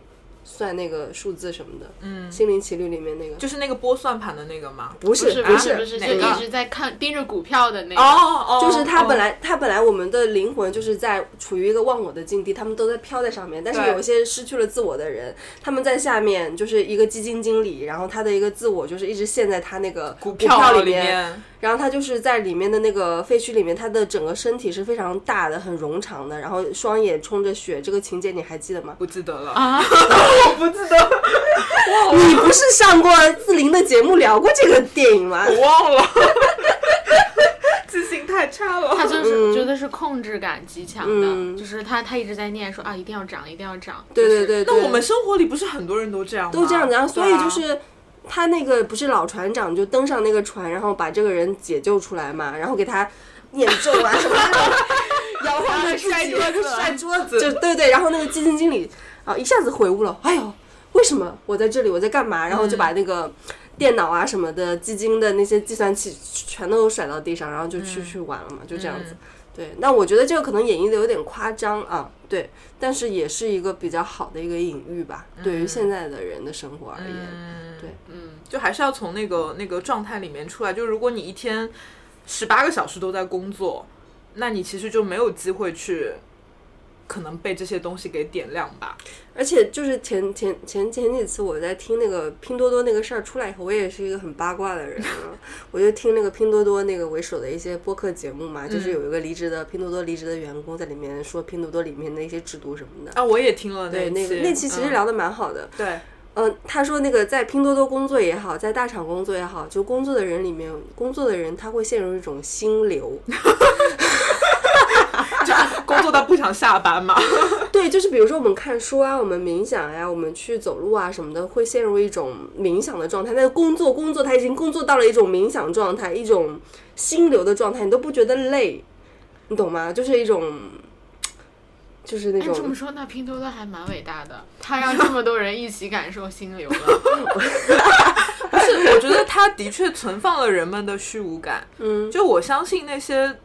算那个数字什么的，嗯，心灵奇旅里面那个，就是那个拨算盘的那个吗？不是不是不是，就一直在看盯着股票的那个。哦哦，就是他本来他本来我们的灵魂就是在处于一个忘我的境地，他们都在飘在上面，但是有一些失去了自我的人，他们在下面就是一个基金经理，然后他的一个自我就是一直陷在他那个股票里面。然后他就是在里面的那个废墟里面，他的整个身体是非常大的、很冗长的，然后双眼充着血。这个情节你还记得吗？不记得了啊！我不记得。你不是上过志玲的节目聊过这个电影吗？我忘了。记性太差了。他就是觉得是控制感极强的，就是他他一直在念说啊，一定要涨，一定要涨。对对对。那我们生活里不是很多人都这样吗？都这样子啊，所以就是他那个不是老船长就登上那个船，然后把这个人解救出来嘛，然后给他念咒啊什么的，摇晃着摔桌子，摔桌子，就对对。然后那个基金经理啊一下子悔悟了，哎呦，为什么我在这里，我在干嘛？然后就把那个。电脑啊什么的，基金的那些计算器全都甩到地上，然后就去去玩了嘛，就这样子。对，那我觉得这个可能演绎的有点夸张啊，对，但是也是一个比较好的一个隐喻吧，对于现在的人的生活而言，对，嗯，就还是要从那个那个状态里面出来。就如果你一天十八个小时都在工作，那你其实就没有机会去。可能被这些东西给点亮吧，而且就是前前前前几次我在听那个拼多多那个事儿出来以后，我也是一个很八卦的人，我就听那个拼多多那个为首的一些播客节目嘛，就是有一个离职的拼多多离职的员工在里面说拼多多里面的一些制度什么的。啊，我也听了，对那个那期其实聊的蛮好的，对，嗯，他说那个在拼多多工作也好，在大厂工作也好，就工作的人里面工作的人他会陷入一种心流。工作到不想下班嘛？对，就是比如说我们看书啊，我们冥想呀，我们去走路啊什么的，会陷入一种冥想的状态。那工作工作，他已经工作到了一种冥想状态，一种心流的状态，你都不觉得累，你懂吗？就是一种，就是那种。这么说，那拼多多还蛮伟大的，他让这么多人一起感受心流了。不是，我觉得他的确存放了人们的虚无感。嗯，就我相信那些。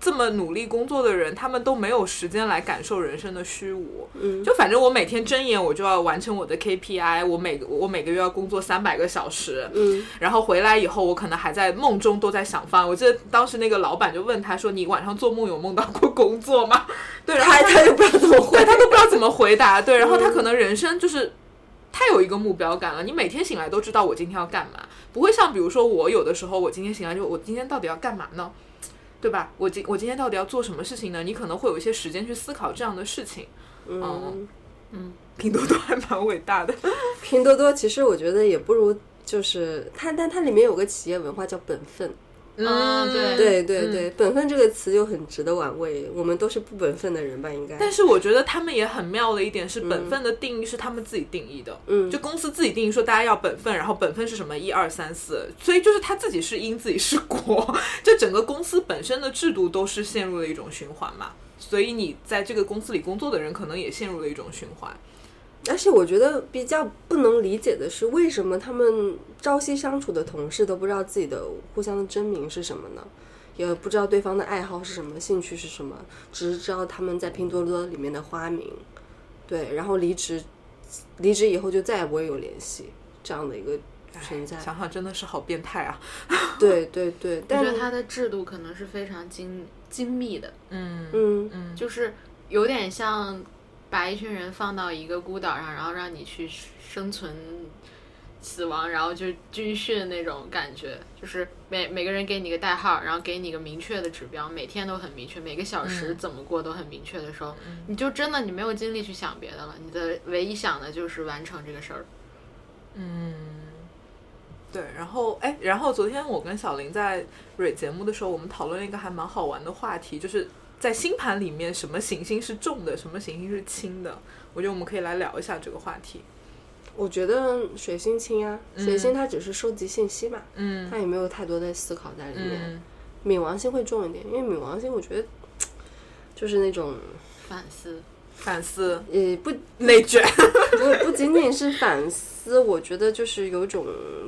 这么努力工作的人，他们都没有时间来感受人生的虚无。嗯，就反正我每天睁眼，我就要完成我的 KPI，我每我每个月要工作三百个小时。嗯，然后回来以后，我可能还在梦中都在想饭。我记得当时那个老板就问他说：“你晚上做梦有梦到过工作吗？” 对，然后他就不知道怎么回，他都不知道怎么回答。对，然后他可能人生就是太有一个目标感了。你每天醒来都知道我今天要干嘛，不会像比如说我有的时候，我今天醒来就我今天到底要干嘛呢？对吧？我今我今天到底要做什么事情呢？你可能会有一些时间去思考这样的事情。嗯嗯，拼多多还蛮伟大的。拼多多其实我觉得也不如，就是它，但它里面有个企业文化叫本分。嗯，对对对对，本分这个词就很值得玩味。我们都是不本分的人吧？应该。但是我觉得他们也很妙的一点是，本分的定义是他们自己定义的。嗯，就公司自己定义说大家要本分，然后本分是什么？一二三四。所以就是他自己是因，自己是果，就整个公司本身的制度都是陷入了一种循环嘛。所以你在这个公司里工作的人，可能也陷入了一种循环。而且我觉得比较不能理解的是，为什么他们朝夕相处的同事都不知道自己的互相的真名是什么呢？也不知道对方的爱好是什么，兴趣是什么，只是知道他们在拼多多里面的花名。对，然后离职，离职以后就再也不会有联系，这样的一个存在。想想真的是好变态啊！对对对，但是它的制度可能是非常精精密的。嗯嗯嗯，就是有点像。把一群人放到一个孤岛上，然后让你去生存、死亡，然后就军训那种感觉，就是每每个人给你个代号，然后给你个明确的指标，每天都很明确，每个小时怎么过都很明确的时候，你就真的你没有精力去想别的了，你的唯一想的就是完成这个事儿。嗯，对，然后哎，然后昨天我跟小林在蕊节目的时候，我们讨论了一个还蛮好玩的话题，就是。在星盘里面，什么行星是重的，什么行星是轻的？我觉得我们可以来聊一下这个话题。我觉得水星轻啊，水星它只是收集信息嘛，嗯，它也没有太多的思考在里面。冥王星会重一点，因为冥王星我觉得就是那种反思、反思，也，不内卷，不不仅仅是反思，我觉得就是有种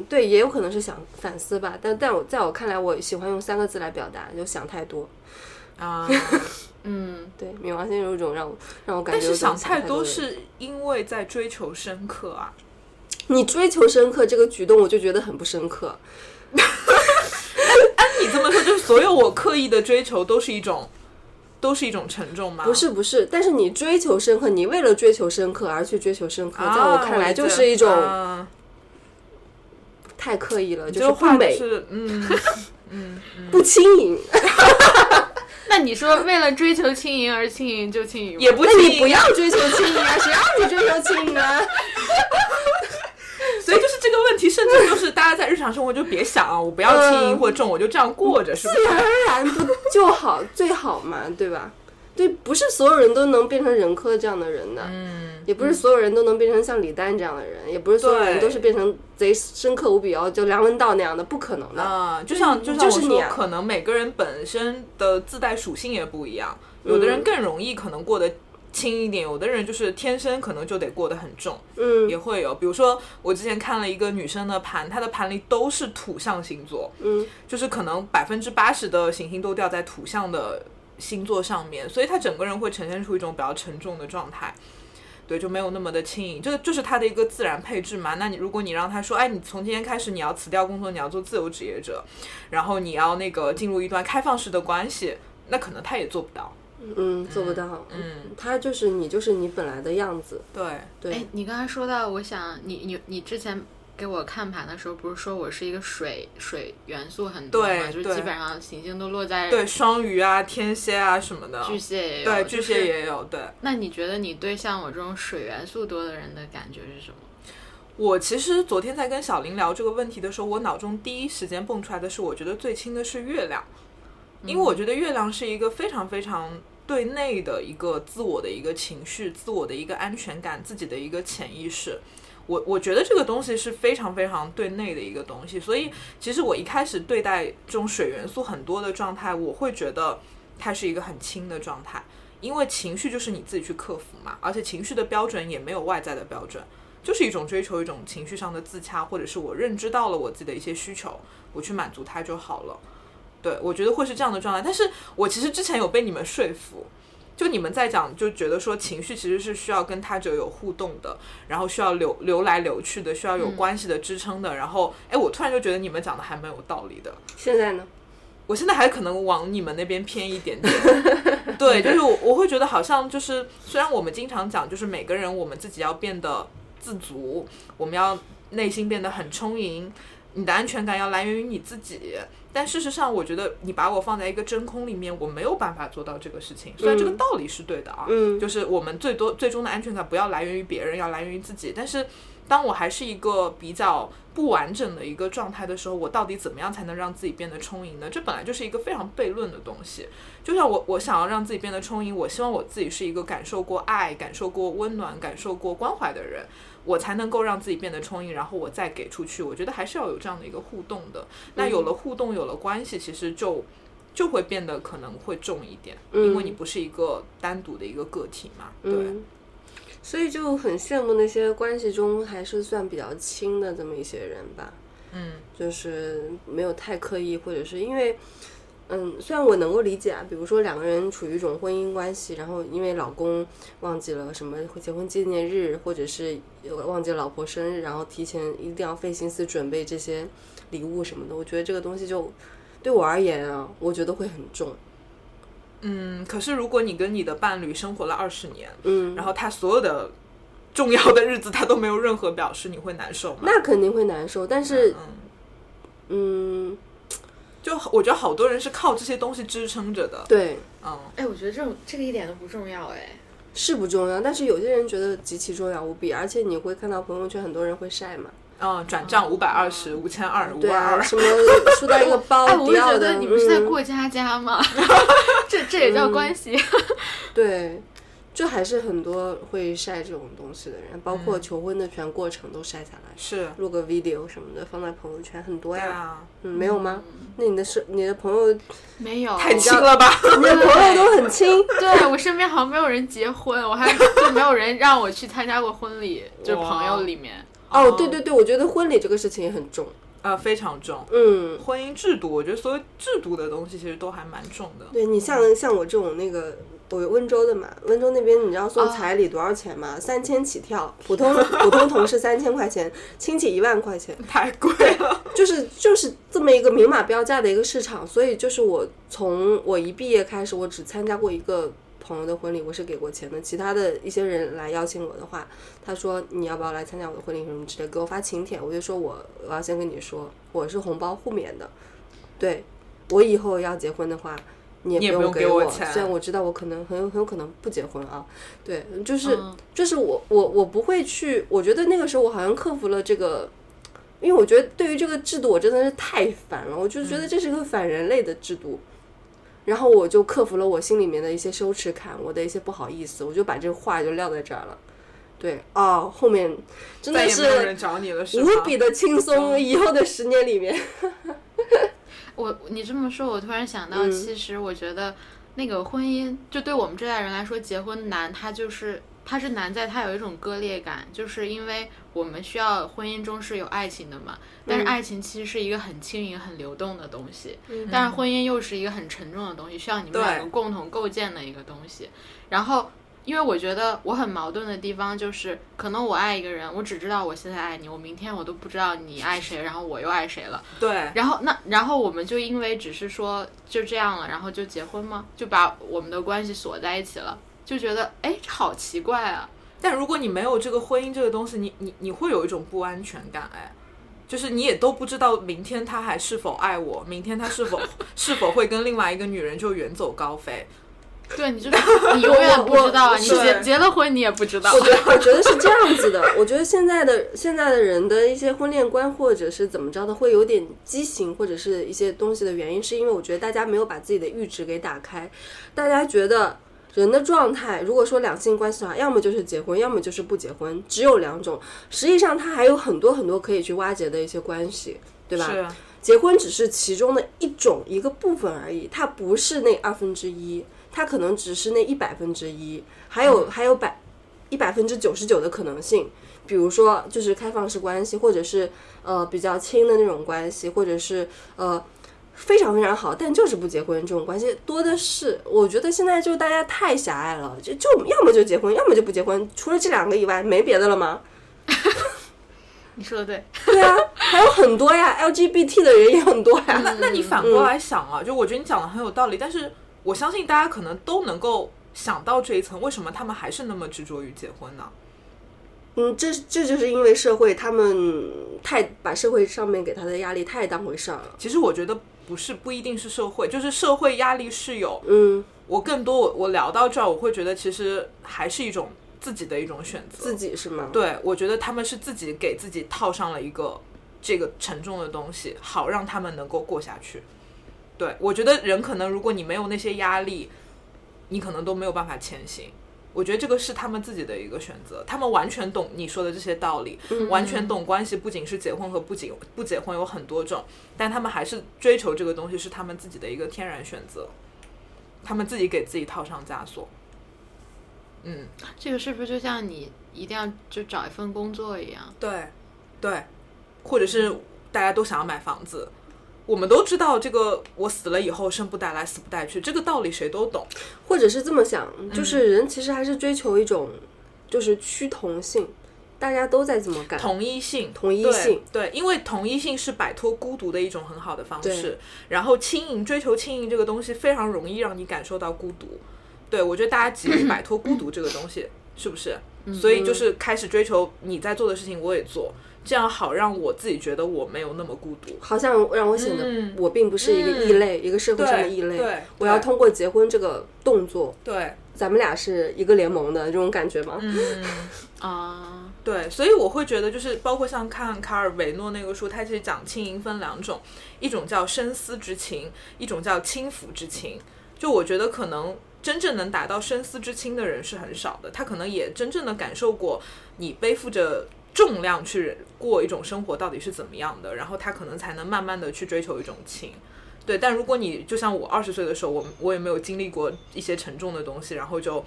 对，也有可能是想反思吧。但但我在我看来，我喜欢用三个字来表达，就想太多。啊，嗯，对，冥王星有一种让我让我感觉，但是想太多是因为在追求深刻啊。你追求深刻这个举动，我就觉得很不深刻。按 你这么说，就是所有我刻意的追求都是一种，都是一种沉重吗？不是，不是。但是你追求深刻，你为了追求深刻而去追求深刻，在我看来就是一种太刻意了，就是不美，嗯 嗯，不轻盈。那你说为了追求轻盈而轻盈就轻盈，也不，那你不要追求轻盈啊！谁让你追求轻盈啊？所以就是这个问题，甚至就是大家在日常生活就别想啊，我不要轻盈或重，我就这样过着，是不是？自然而然不就好最好嘛，对吧？对，不是所有人都能变成任科这样的人的，嗯，也不是所有人都能变成像李诞这样的人，也不是所有人都是变成贼深刻无比哦，就梁文道那样的，不可能的啊。就像就像我说，可能每个人本身的自带属性也不一样，有的人更容易可能过得轻一点，有的人就是天生可能就得过得很重，嗯，也会有。比如说我之前看了一个女生的盘，她的盘里都是土象星座，嗯，就是可能百分之八十的行星都掉在土象的。星座上面，所以他整个人会呈现出一种比较沉重的状态，对，就没有那么的轻盈，这个就是他的一个自然配置嘛。那你如果你让他说，哎，你从今天开始你要辞掉工作，你要做自由职业者，然后你要那个进入一段开放式的关系，那可能他也做不到，嗯，做不到，嗯，他就是你，就是你本来的样子，对对。哎，你刚才说到，我想你你你之前。给我看盘的时候，不是说我是一个水水元素很多嘛，就基本上行星都落在对双鱼啊、天蝎啊什么的，巨蟹也有，对巨蟹也有。对，那你觉得你对像我这种水元素多的人的感觉是什么？我其实昨天在跟小林聊这个问题的时候，我脑中第一时间蹦出来的是，我觉得最亲的是月亮，因为我觉得月亮是一个非常非常对内的一个自我的一个情绪、自我的一个安全感、自己的一个潜意识。我我觉得这个东西是非常非常对内的一个东西，所以其实我一开始对待这种水元素很多的状态，我会觉得它是一个很轻的状态，因为情绪就是你自己去克服嘛，而且情绪的标准也没有外在的标准，就是一种追求一种情绪上的自洽，或者是我认知到了我自己的一些需求，我去满足它就好了。对我觉得会是这样的状态，但是我其实之前有被你们说服。就你们在讲，就觉得说情绪其实是需要跟他者有互动的，然后需要流流来流去的，需要有关系的支撑的。然后，哎，我突然就觉得你们讲的还蛮有道理的。现在呢？我现在还可能往你们那边偏一点点。对，就是我我会觉得好像就是，虽然我们经常讲，就是每个人我们自己要变得自足，我们要内心变得很充盈，你的安全感要来源于你自己。但事实上，我觉得你把我放在一个真空里面，我没有办法做到这个事情。虽然这个道理是对的啊，就是我们最多最终的安全感不要来源于别人，要来源于自己。但是，当我还是一个比较不完整的一个状态的时候，我到底怎么样才能让自己变得充盈呢？这本来就是一个非常悖论的东西。就像我，我想要让自己变得充盈，我希望我自己是一个感受过爱、感受过温暖、感受过关怀的人。我才能够让自己变得充盈，然后我再给出去。我觉得还是要有这样的一个互动的。那有了互动，有了关系，其实就就会变得可能会重一点，因为你不是一个单独的一个个体嘛。对，所以就很羡慕那些关系中还是算比较亲的这么一些人吧。嗯，就是没有太刻意，或者是因为。嗯，虽然我能够理解啊，比如说两个人处于一种婚姻关系，然后因为老公忘记了什么结婚纪念日，或者是忘记了老婆生日，然后提前一定要费心思准备这些礼物什么的，我觉得这个东西就对我而言啊，我觉得会很重。嗯，可是如果你跟你的伴侣生活了二十年，嗯，然后他所有的重要的日子他都没有任何表示，你会难受吗？那肯定会难受，但是，嗯。就我觉得好多人是靠这些东西支撑着的。对，嗯，哎，我觉得这种这个一点都不重要，哎，是不重要，但是有些人觉得极其重要无比，而且你会看到朋友圈很多人会晒嘛，嗯，转账五百二十五千二五二二，什么收到一个包，哎，我觉得你们是在过家家吗？这这也叫关系？对。就还是很多会晒这种东西的人，包括求婚的全过程都晒下来，是录个 video 什么的放在朋友圈，很多呀。嗯，没有吗？那你的是你的朋友没有太亲了吧？你的朋友都很亲。对我身边好像没有人结婚，我还就没有人让我去参加过婚礼，就是朋友里面。哦，对对对，我觉得婚礼这个事情也很重啊，非常重。嗯，婚姻制度，我觉得所有制度的东西其实都还蛮重的。对你像像我这种那个。我温州的嘛，温州那边你知道送彩礼多少钱吗？三千起跳，普通 普通同事三千块钱，亲戚一万块钱，太贵了。就是就是这么一个明码标价的一个市场，所以就是我从我一毕业开始，我只参加过一个朋友的婚礼，我是给过钱的。其他的一些人来邀请我的话，他说你要不要来参加我的婚礼什么之类，给我发请帖，我就说我我要先跟你说，我是红包互免的，对我以后要结婚的话。你也不用给我钱。虽然我知道我可能很有很有可能不结婚啊，对，就是就是我我我不会去，我觉得那个时候我好像克服了这个，因为我觉得对于这个制度我真的是太烦了，我就觉得这是个反人类的制度。然后我就克服了我心里面的一些羞耻感，我的一些不好意思，我就把这个话就撂在这儿了。对，哦，后面真的是无比的轻松。以后的十年里面，我你这么说，我突然想到，其实我觉得那个婚姻，就对我们这代人来说，结婚难，它就是它是难在它有一种割裂感，就是因为我们需要婚姻中是有爱情的嘛。但是爱情其实是一个很轻盈、很流动的东西，但是婚姻又是一个很沉重的东西，需要你们两个共同构建的一个东西。然后，因为我觉得我很矛盾的地方就是，可能我爱一个人，我只知道我现在爱你，我明天我都不知道你爱谁，然后我又爱谁了。对。然后那然后我们就因为只是说就这样了，然后就结婚吗？就把我们的关系锁在一起了，就觉得哎，好奇怪啊！但如果你没有这个婚姻这个东西，你你你会有一种不安全感哎。就是你也都不知道明天他还是否爱我，明天他是否 是否会跟另外一个女人就远走高飞。对，你就你永远不知道，你结结了婚你也不知道。我觉得我觉得是这样子的，我觉得现在的现在的人的一些婚恋观或者是怎么着的，会有点畸形或者是一些东西的原因，是因为我觉得大家没有把自己的阈值给打开，大家觉得。人的状态，如果说两性关系的话，要么就是结婚，要么就是不结婚，只有两种。实际上，它还有很多很多可以去挖掘的一些关系，对吧？是。结婚只是其中的一种一个部分而已，它不是那二分之一，它可能只是那一百分之一，还有还有百一百分之九十九的可能性。比如说，就是开放式关系，或者是呃比较亲的那种关系，或者是呃。非常非常好，但就是不结婚这种关系多的是。我觉得现在就大家太狭隘了，就就要么就结婚，要么就不结婚，除了这两个以外没别的了吗？你说的对，对啊，还有很多呀，LGBT 的人也很多呀。那那你反过来想啊，就我觉得你讲的很有道理，但是我相信大家可能都能够想到这一层，为什么他们还是那么执着于结婚呢？嗯，这这就是因为社会他们太把社会上面给他的压力太当回事儿了。其实我觉得。不是不一定是社会，就是社会压力是有。嗯，我更多我我聊到这儿，我会觉得其实还是一种自己的一种选择。自己是吗？对，我觉得他们是自己给自己套上了一个这个沉重的东西，好让他们能够过下去。对，我觉得人可能如果你没有那些压力，你可能都没有办法前行。我觉得这个是他们自己的一个选择，他们完全懂你说的这些道理，完全懂关系不仅是结婚和不结不结婚有很多种，但他们还是追求这个东西是他们自己的一个天然选择，他们自己给自己套上枷锁。嗯，这个是不是就像你一定要就找一份工作一样？对，对，或者是大家都想要买房子。我们都知道这个，我死了以后生不带来，死不带去，这个道理谁都懂。或者是这么想，就是人其实还是追求一种，就是趋同性，大家都在这么干。同一性，同一性，对，因为同一性是摆脱孤独的一种很好的方式。然后轻盈，追求轻盈这个东西非常容易让你感受到孤独。对我觉得大家急于摆脱孤独这个东西，是不是？所以就是开始追求你在做的事情我也做。这样好让我自己觉得我没有那么孤独，好像让我显得我并不是一个异类，一个社会上的异类。对，我要通过结婚这个动作，对，咱们俩是一个联盟的这种感觉吗？嗯 啊，对，所以我会觉得，就是包括像看卡尔维诺那个书，他其实讲轻盈分两种，一种叫深思之情，一种叫轻浮之情。就我觉得可能真正能达到深思之轻的人是很少的，他可能也真正的感受过你背负着。重量去过一种生活到底是怎么样的，然后他可能才能慢慢的去追求一种轻，对。但如果你就像我二十岁的时候，我我也没有经历过一些沉重的东西，然后就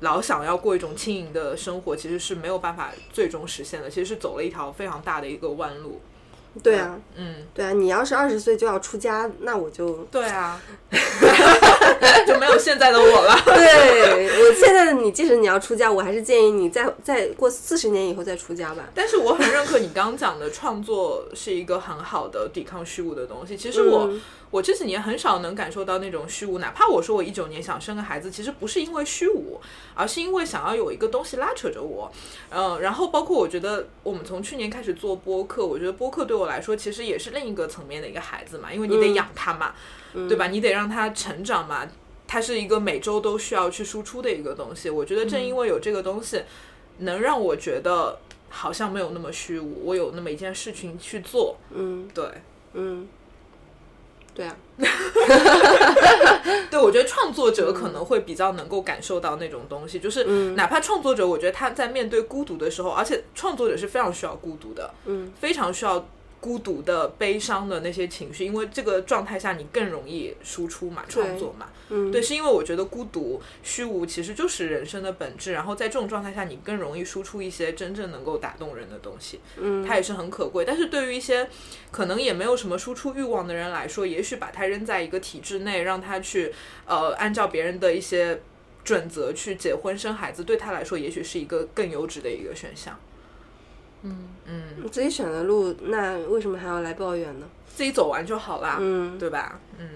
老想要过一种轻盈的生活，其实是没有办法最终实现的，其实是走了一条非常大的一个弯路。对啊，嗯，对啊，你要是二十岁就要出家，那我就对啊，就没有现在的我了。对我现在的你，即使你要出家，我还是建议你再再过四十年以后再出家吧。但是我很认可你刚讲的，创作是一个很好的抵抗虚无的东西。其实我。我这几年很少能感受到那种虚无，哪怕我说我一九年想生个孩子，其实不是因为虚无，而是因为想要有一个东西拉扯着我。嗯，然后包括我觉得我们从去年开始做播客，我觉得播客对我。我来说，其实也是另一个层面的一个孩子嘛，因为你得养他嘛，对吧？你得让他成长嘛，他是一个每周都需要去输出的一个东西。我觉得正因为有这个东西，能让我觉得好像没有那么虚无，我有那么一件事情去做。嗯，对，嗯。对啊，对，我觉得创作者可能会比较能够感受到那种东西，就是哪怕创作者，我觉得他在面对孤独的时候，而且创作者是非常需要孤独的，嗯，非常需要。孤独的、悲伤的那些情绪，因为这个状态下你更容易输出嘛，创作嘛，嗯，对，是因为我觉得孤独、虚无其实就是人生的本质，然后在这种状态下，你更容易输出一些真正能够打动人的东西，嗯，它也是很可贵。但是对于一些可能也没有什么输出欲望的人来说，也许把它扔在一个体制内，让他去呃按照别人的一些准则去结婚生孩子，对他来说也许是一个更优质的一个选项。嗯嗯，自己选的路，那为什么还要来抱怨呢？自己走完就好了，嗯，对吧？嗯。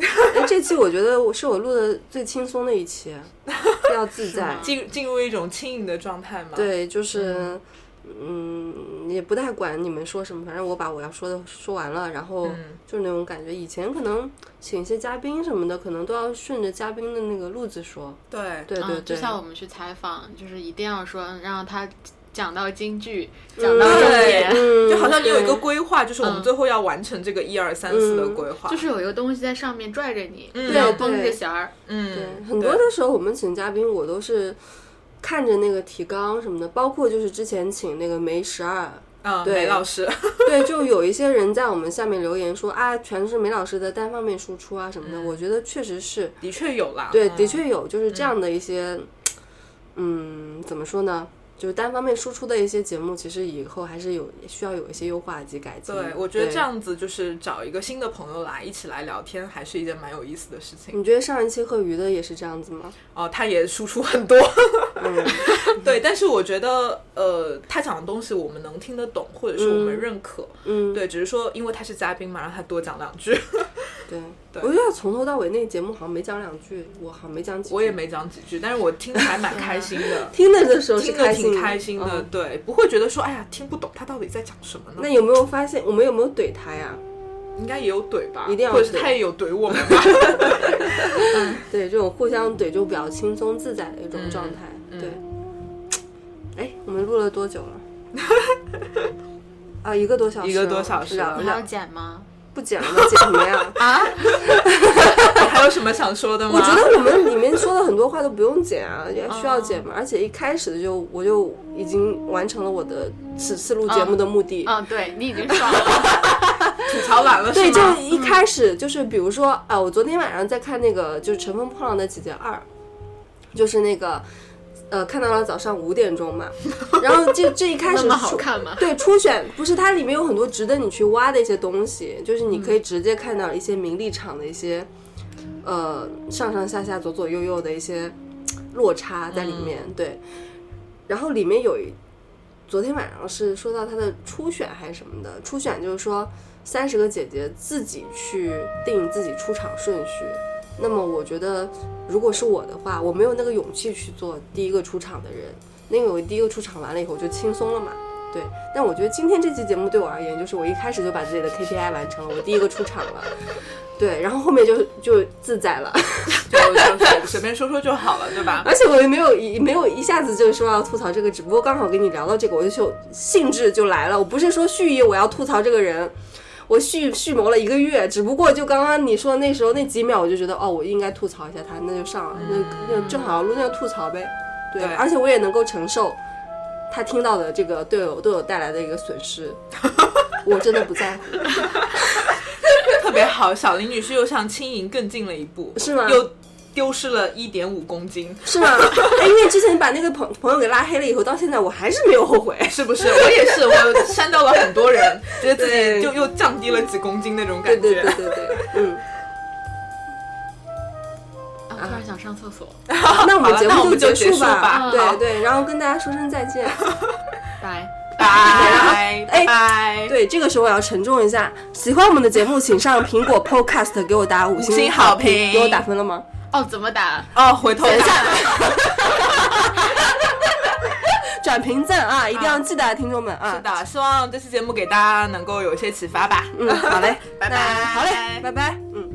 哎，这期我觉得我是我录的最轻松的一期，比较自在，进进入一种轻盈的状态嘛。对，就是，嗯，也不太管你们说什么，反正我把我要说的说完了，然后就是那种感觉。以前可能请一些嘉宾什么的，可能都要顺着嘉宾的那个路子说。对对对，就像我们去采访，就是一定要说让他。讲到京剧，讲到重点，就好像你有一个规划，就是我们最后要完成这个一二三四的规划，就是有一个东西在上面拽着你，对，绷着弦儿。嗯，对，很多的时候我们请嘉宾，我都是看着那个提纲什么的，包括就是之前请那个梅十二，嗯，梅老师，对，就有一些人在我们下面留言说啊，全是梅老师的单方面输出啊什么的，我觉得确实是，的确有啦，对，的确有，就是这样的一些，嗯，怎么说呢？就是单方面输出的一些节目，其实以后还是有需要有一些优化及改进。对，我觉得这样子就是找一个新的朋友来一起来聊天，还是一件蛮有意思的事情。你觉得上一期贺鱼的也是这样子吗？哦，他也输出很多。嗯，对，但是我觉得，呃，他讲的东西我们能听得懂，或者是我们认可。嗯，对，只是说因为他是嘉宾嘛，让他多讲两句。对，我觉得从头到尾那节目好像没讲两句，我好像没讲几句，我也没讲几句，但是我听的还蛮开心的。听的的时候是开心，挺开心的，对，不会觉得说哎呀听不懂他到底在讲什么呢？那有没有发现我们有没有怼他呀？应该也有怼吧，一定要，或者是他也有怼我们吧？对，这种互相怼就比较轻松自在的一种状态。对，哎，我们录了多久了？啊，一个多小时，一个多小时，还要剪吗？不剪了，剪什么呀？啊？还有什么想说的吗？我觉得我们里面说的很多话都不用剪啊，也需要剪嘛。而且一开始的就我就已经完成了我的此次录节目的目的。嗯，对你已经爽了，吐槽完了。对，就一开始就是比如说啊，我昨天晚上在看那个就是《乘风破浪的姐姐二》，就是那个。呃，看到了早上五点钟嘛，然后这这一开始 好看吗？对，初选不是它里面有很多值得你去挖的一些东西，就是你可以直接看到一些名利场的一些，呃，上上下下、左左右右的一些落差在里面。对，然后里面有一，昨天晚上是说到他的初选还是什么的，初选就是说三十个姐姐自己去定自己出场顺序。那么我觉得，如果是我的话，我没有那个勇气去做第一个出场的人，因为我第一个出场完了以后就轻松了嘛。对，但我觉得今天这期节目对我而言，就是我一开始就把自己的 KPI 完成了，我第一个出场了。对，然后后面就就自在了，就就随便说说就好了，对吧？而且我也没有一没有一下子就说要吐槽这个，只不过刚好跟你聊到这个，我就兴致就来了。我不是说蓄意我要吐槽这个人。我蓄蓄谋了一个月，只不过就刚刚你说那时候那几秒，我就觉得哦，我应该吐槽一下他，那就上了，那那正好录那吐槽呗。对，而且我也能够承受他听到的这个对我对我带来的一个损失，我真的不在乎。特别好，小林女士又向轻盈更进了一步，是吗？又。丢失了一点五公斤，是吗？哎，因为之前把那个朋朋友给拉黑了以后，到现在我还是没有后悔，是不是？我也是，我删掉了很多人，觉得自己就又降低了几公斤那种感觉。对对对对对，嗯。啊，突然想上厕所。那我们节目就结束吧。对对，然后跟大家说声再见，拜拜拜拜。对，这个时候我要沉重一下，喜欢我们的节目，请上苹果 Podcast 给我打五星好评，给我打分了吗？哦怎么打？哦回头 转评赞啊一定要记得听众们啊。是的希望这期节目给大家能够有一些启发吧。嗯 好嘞。拜拜。好嘞拜拜。嗯。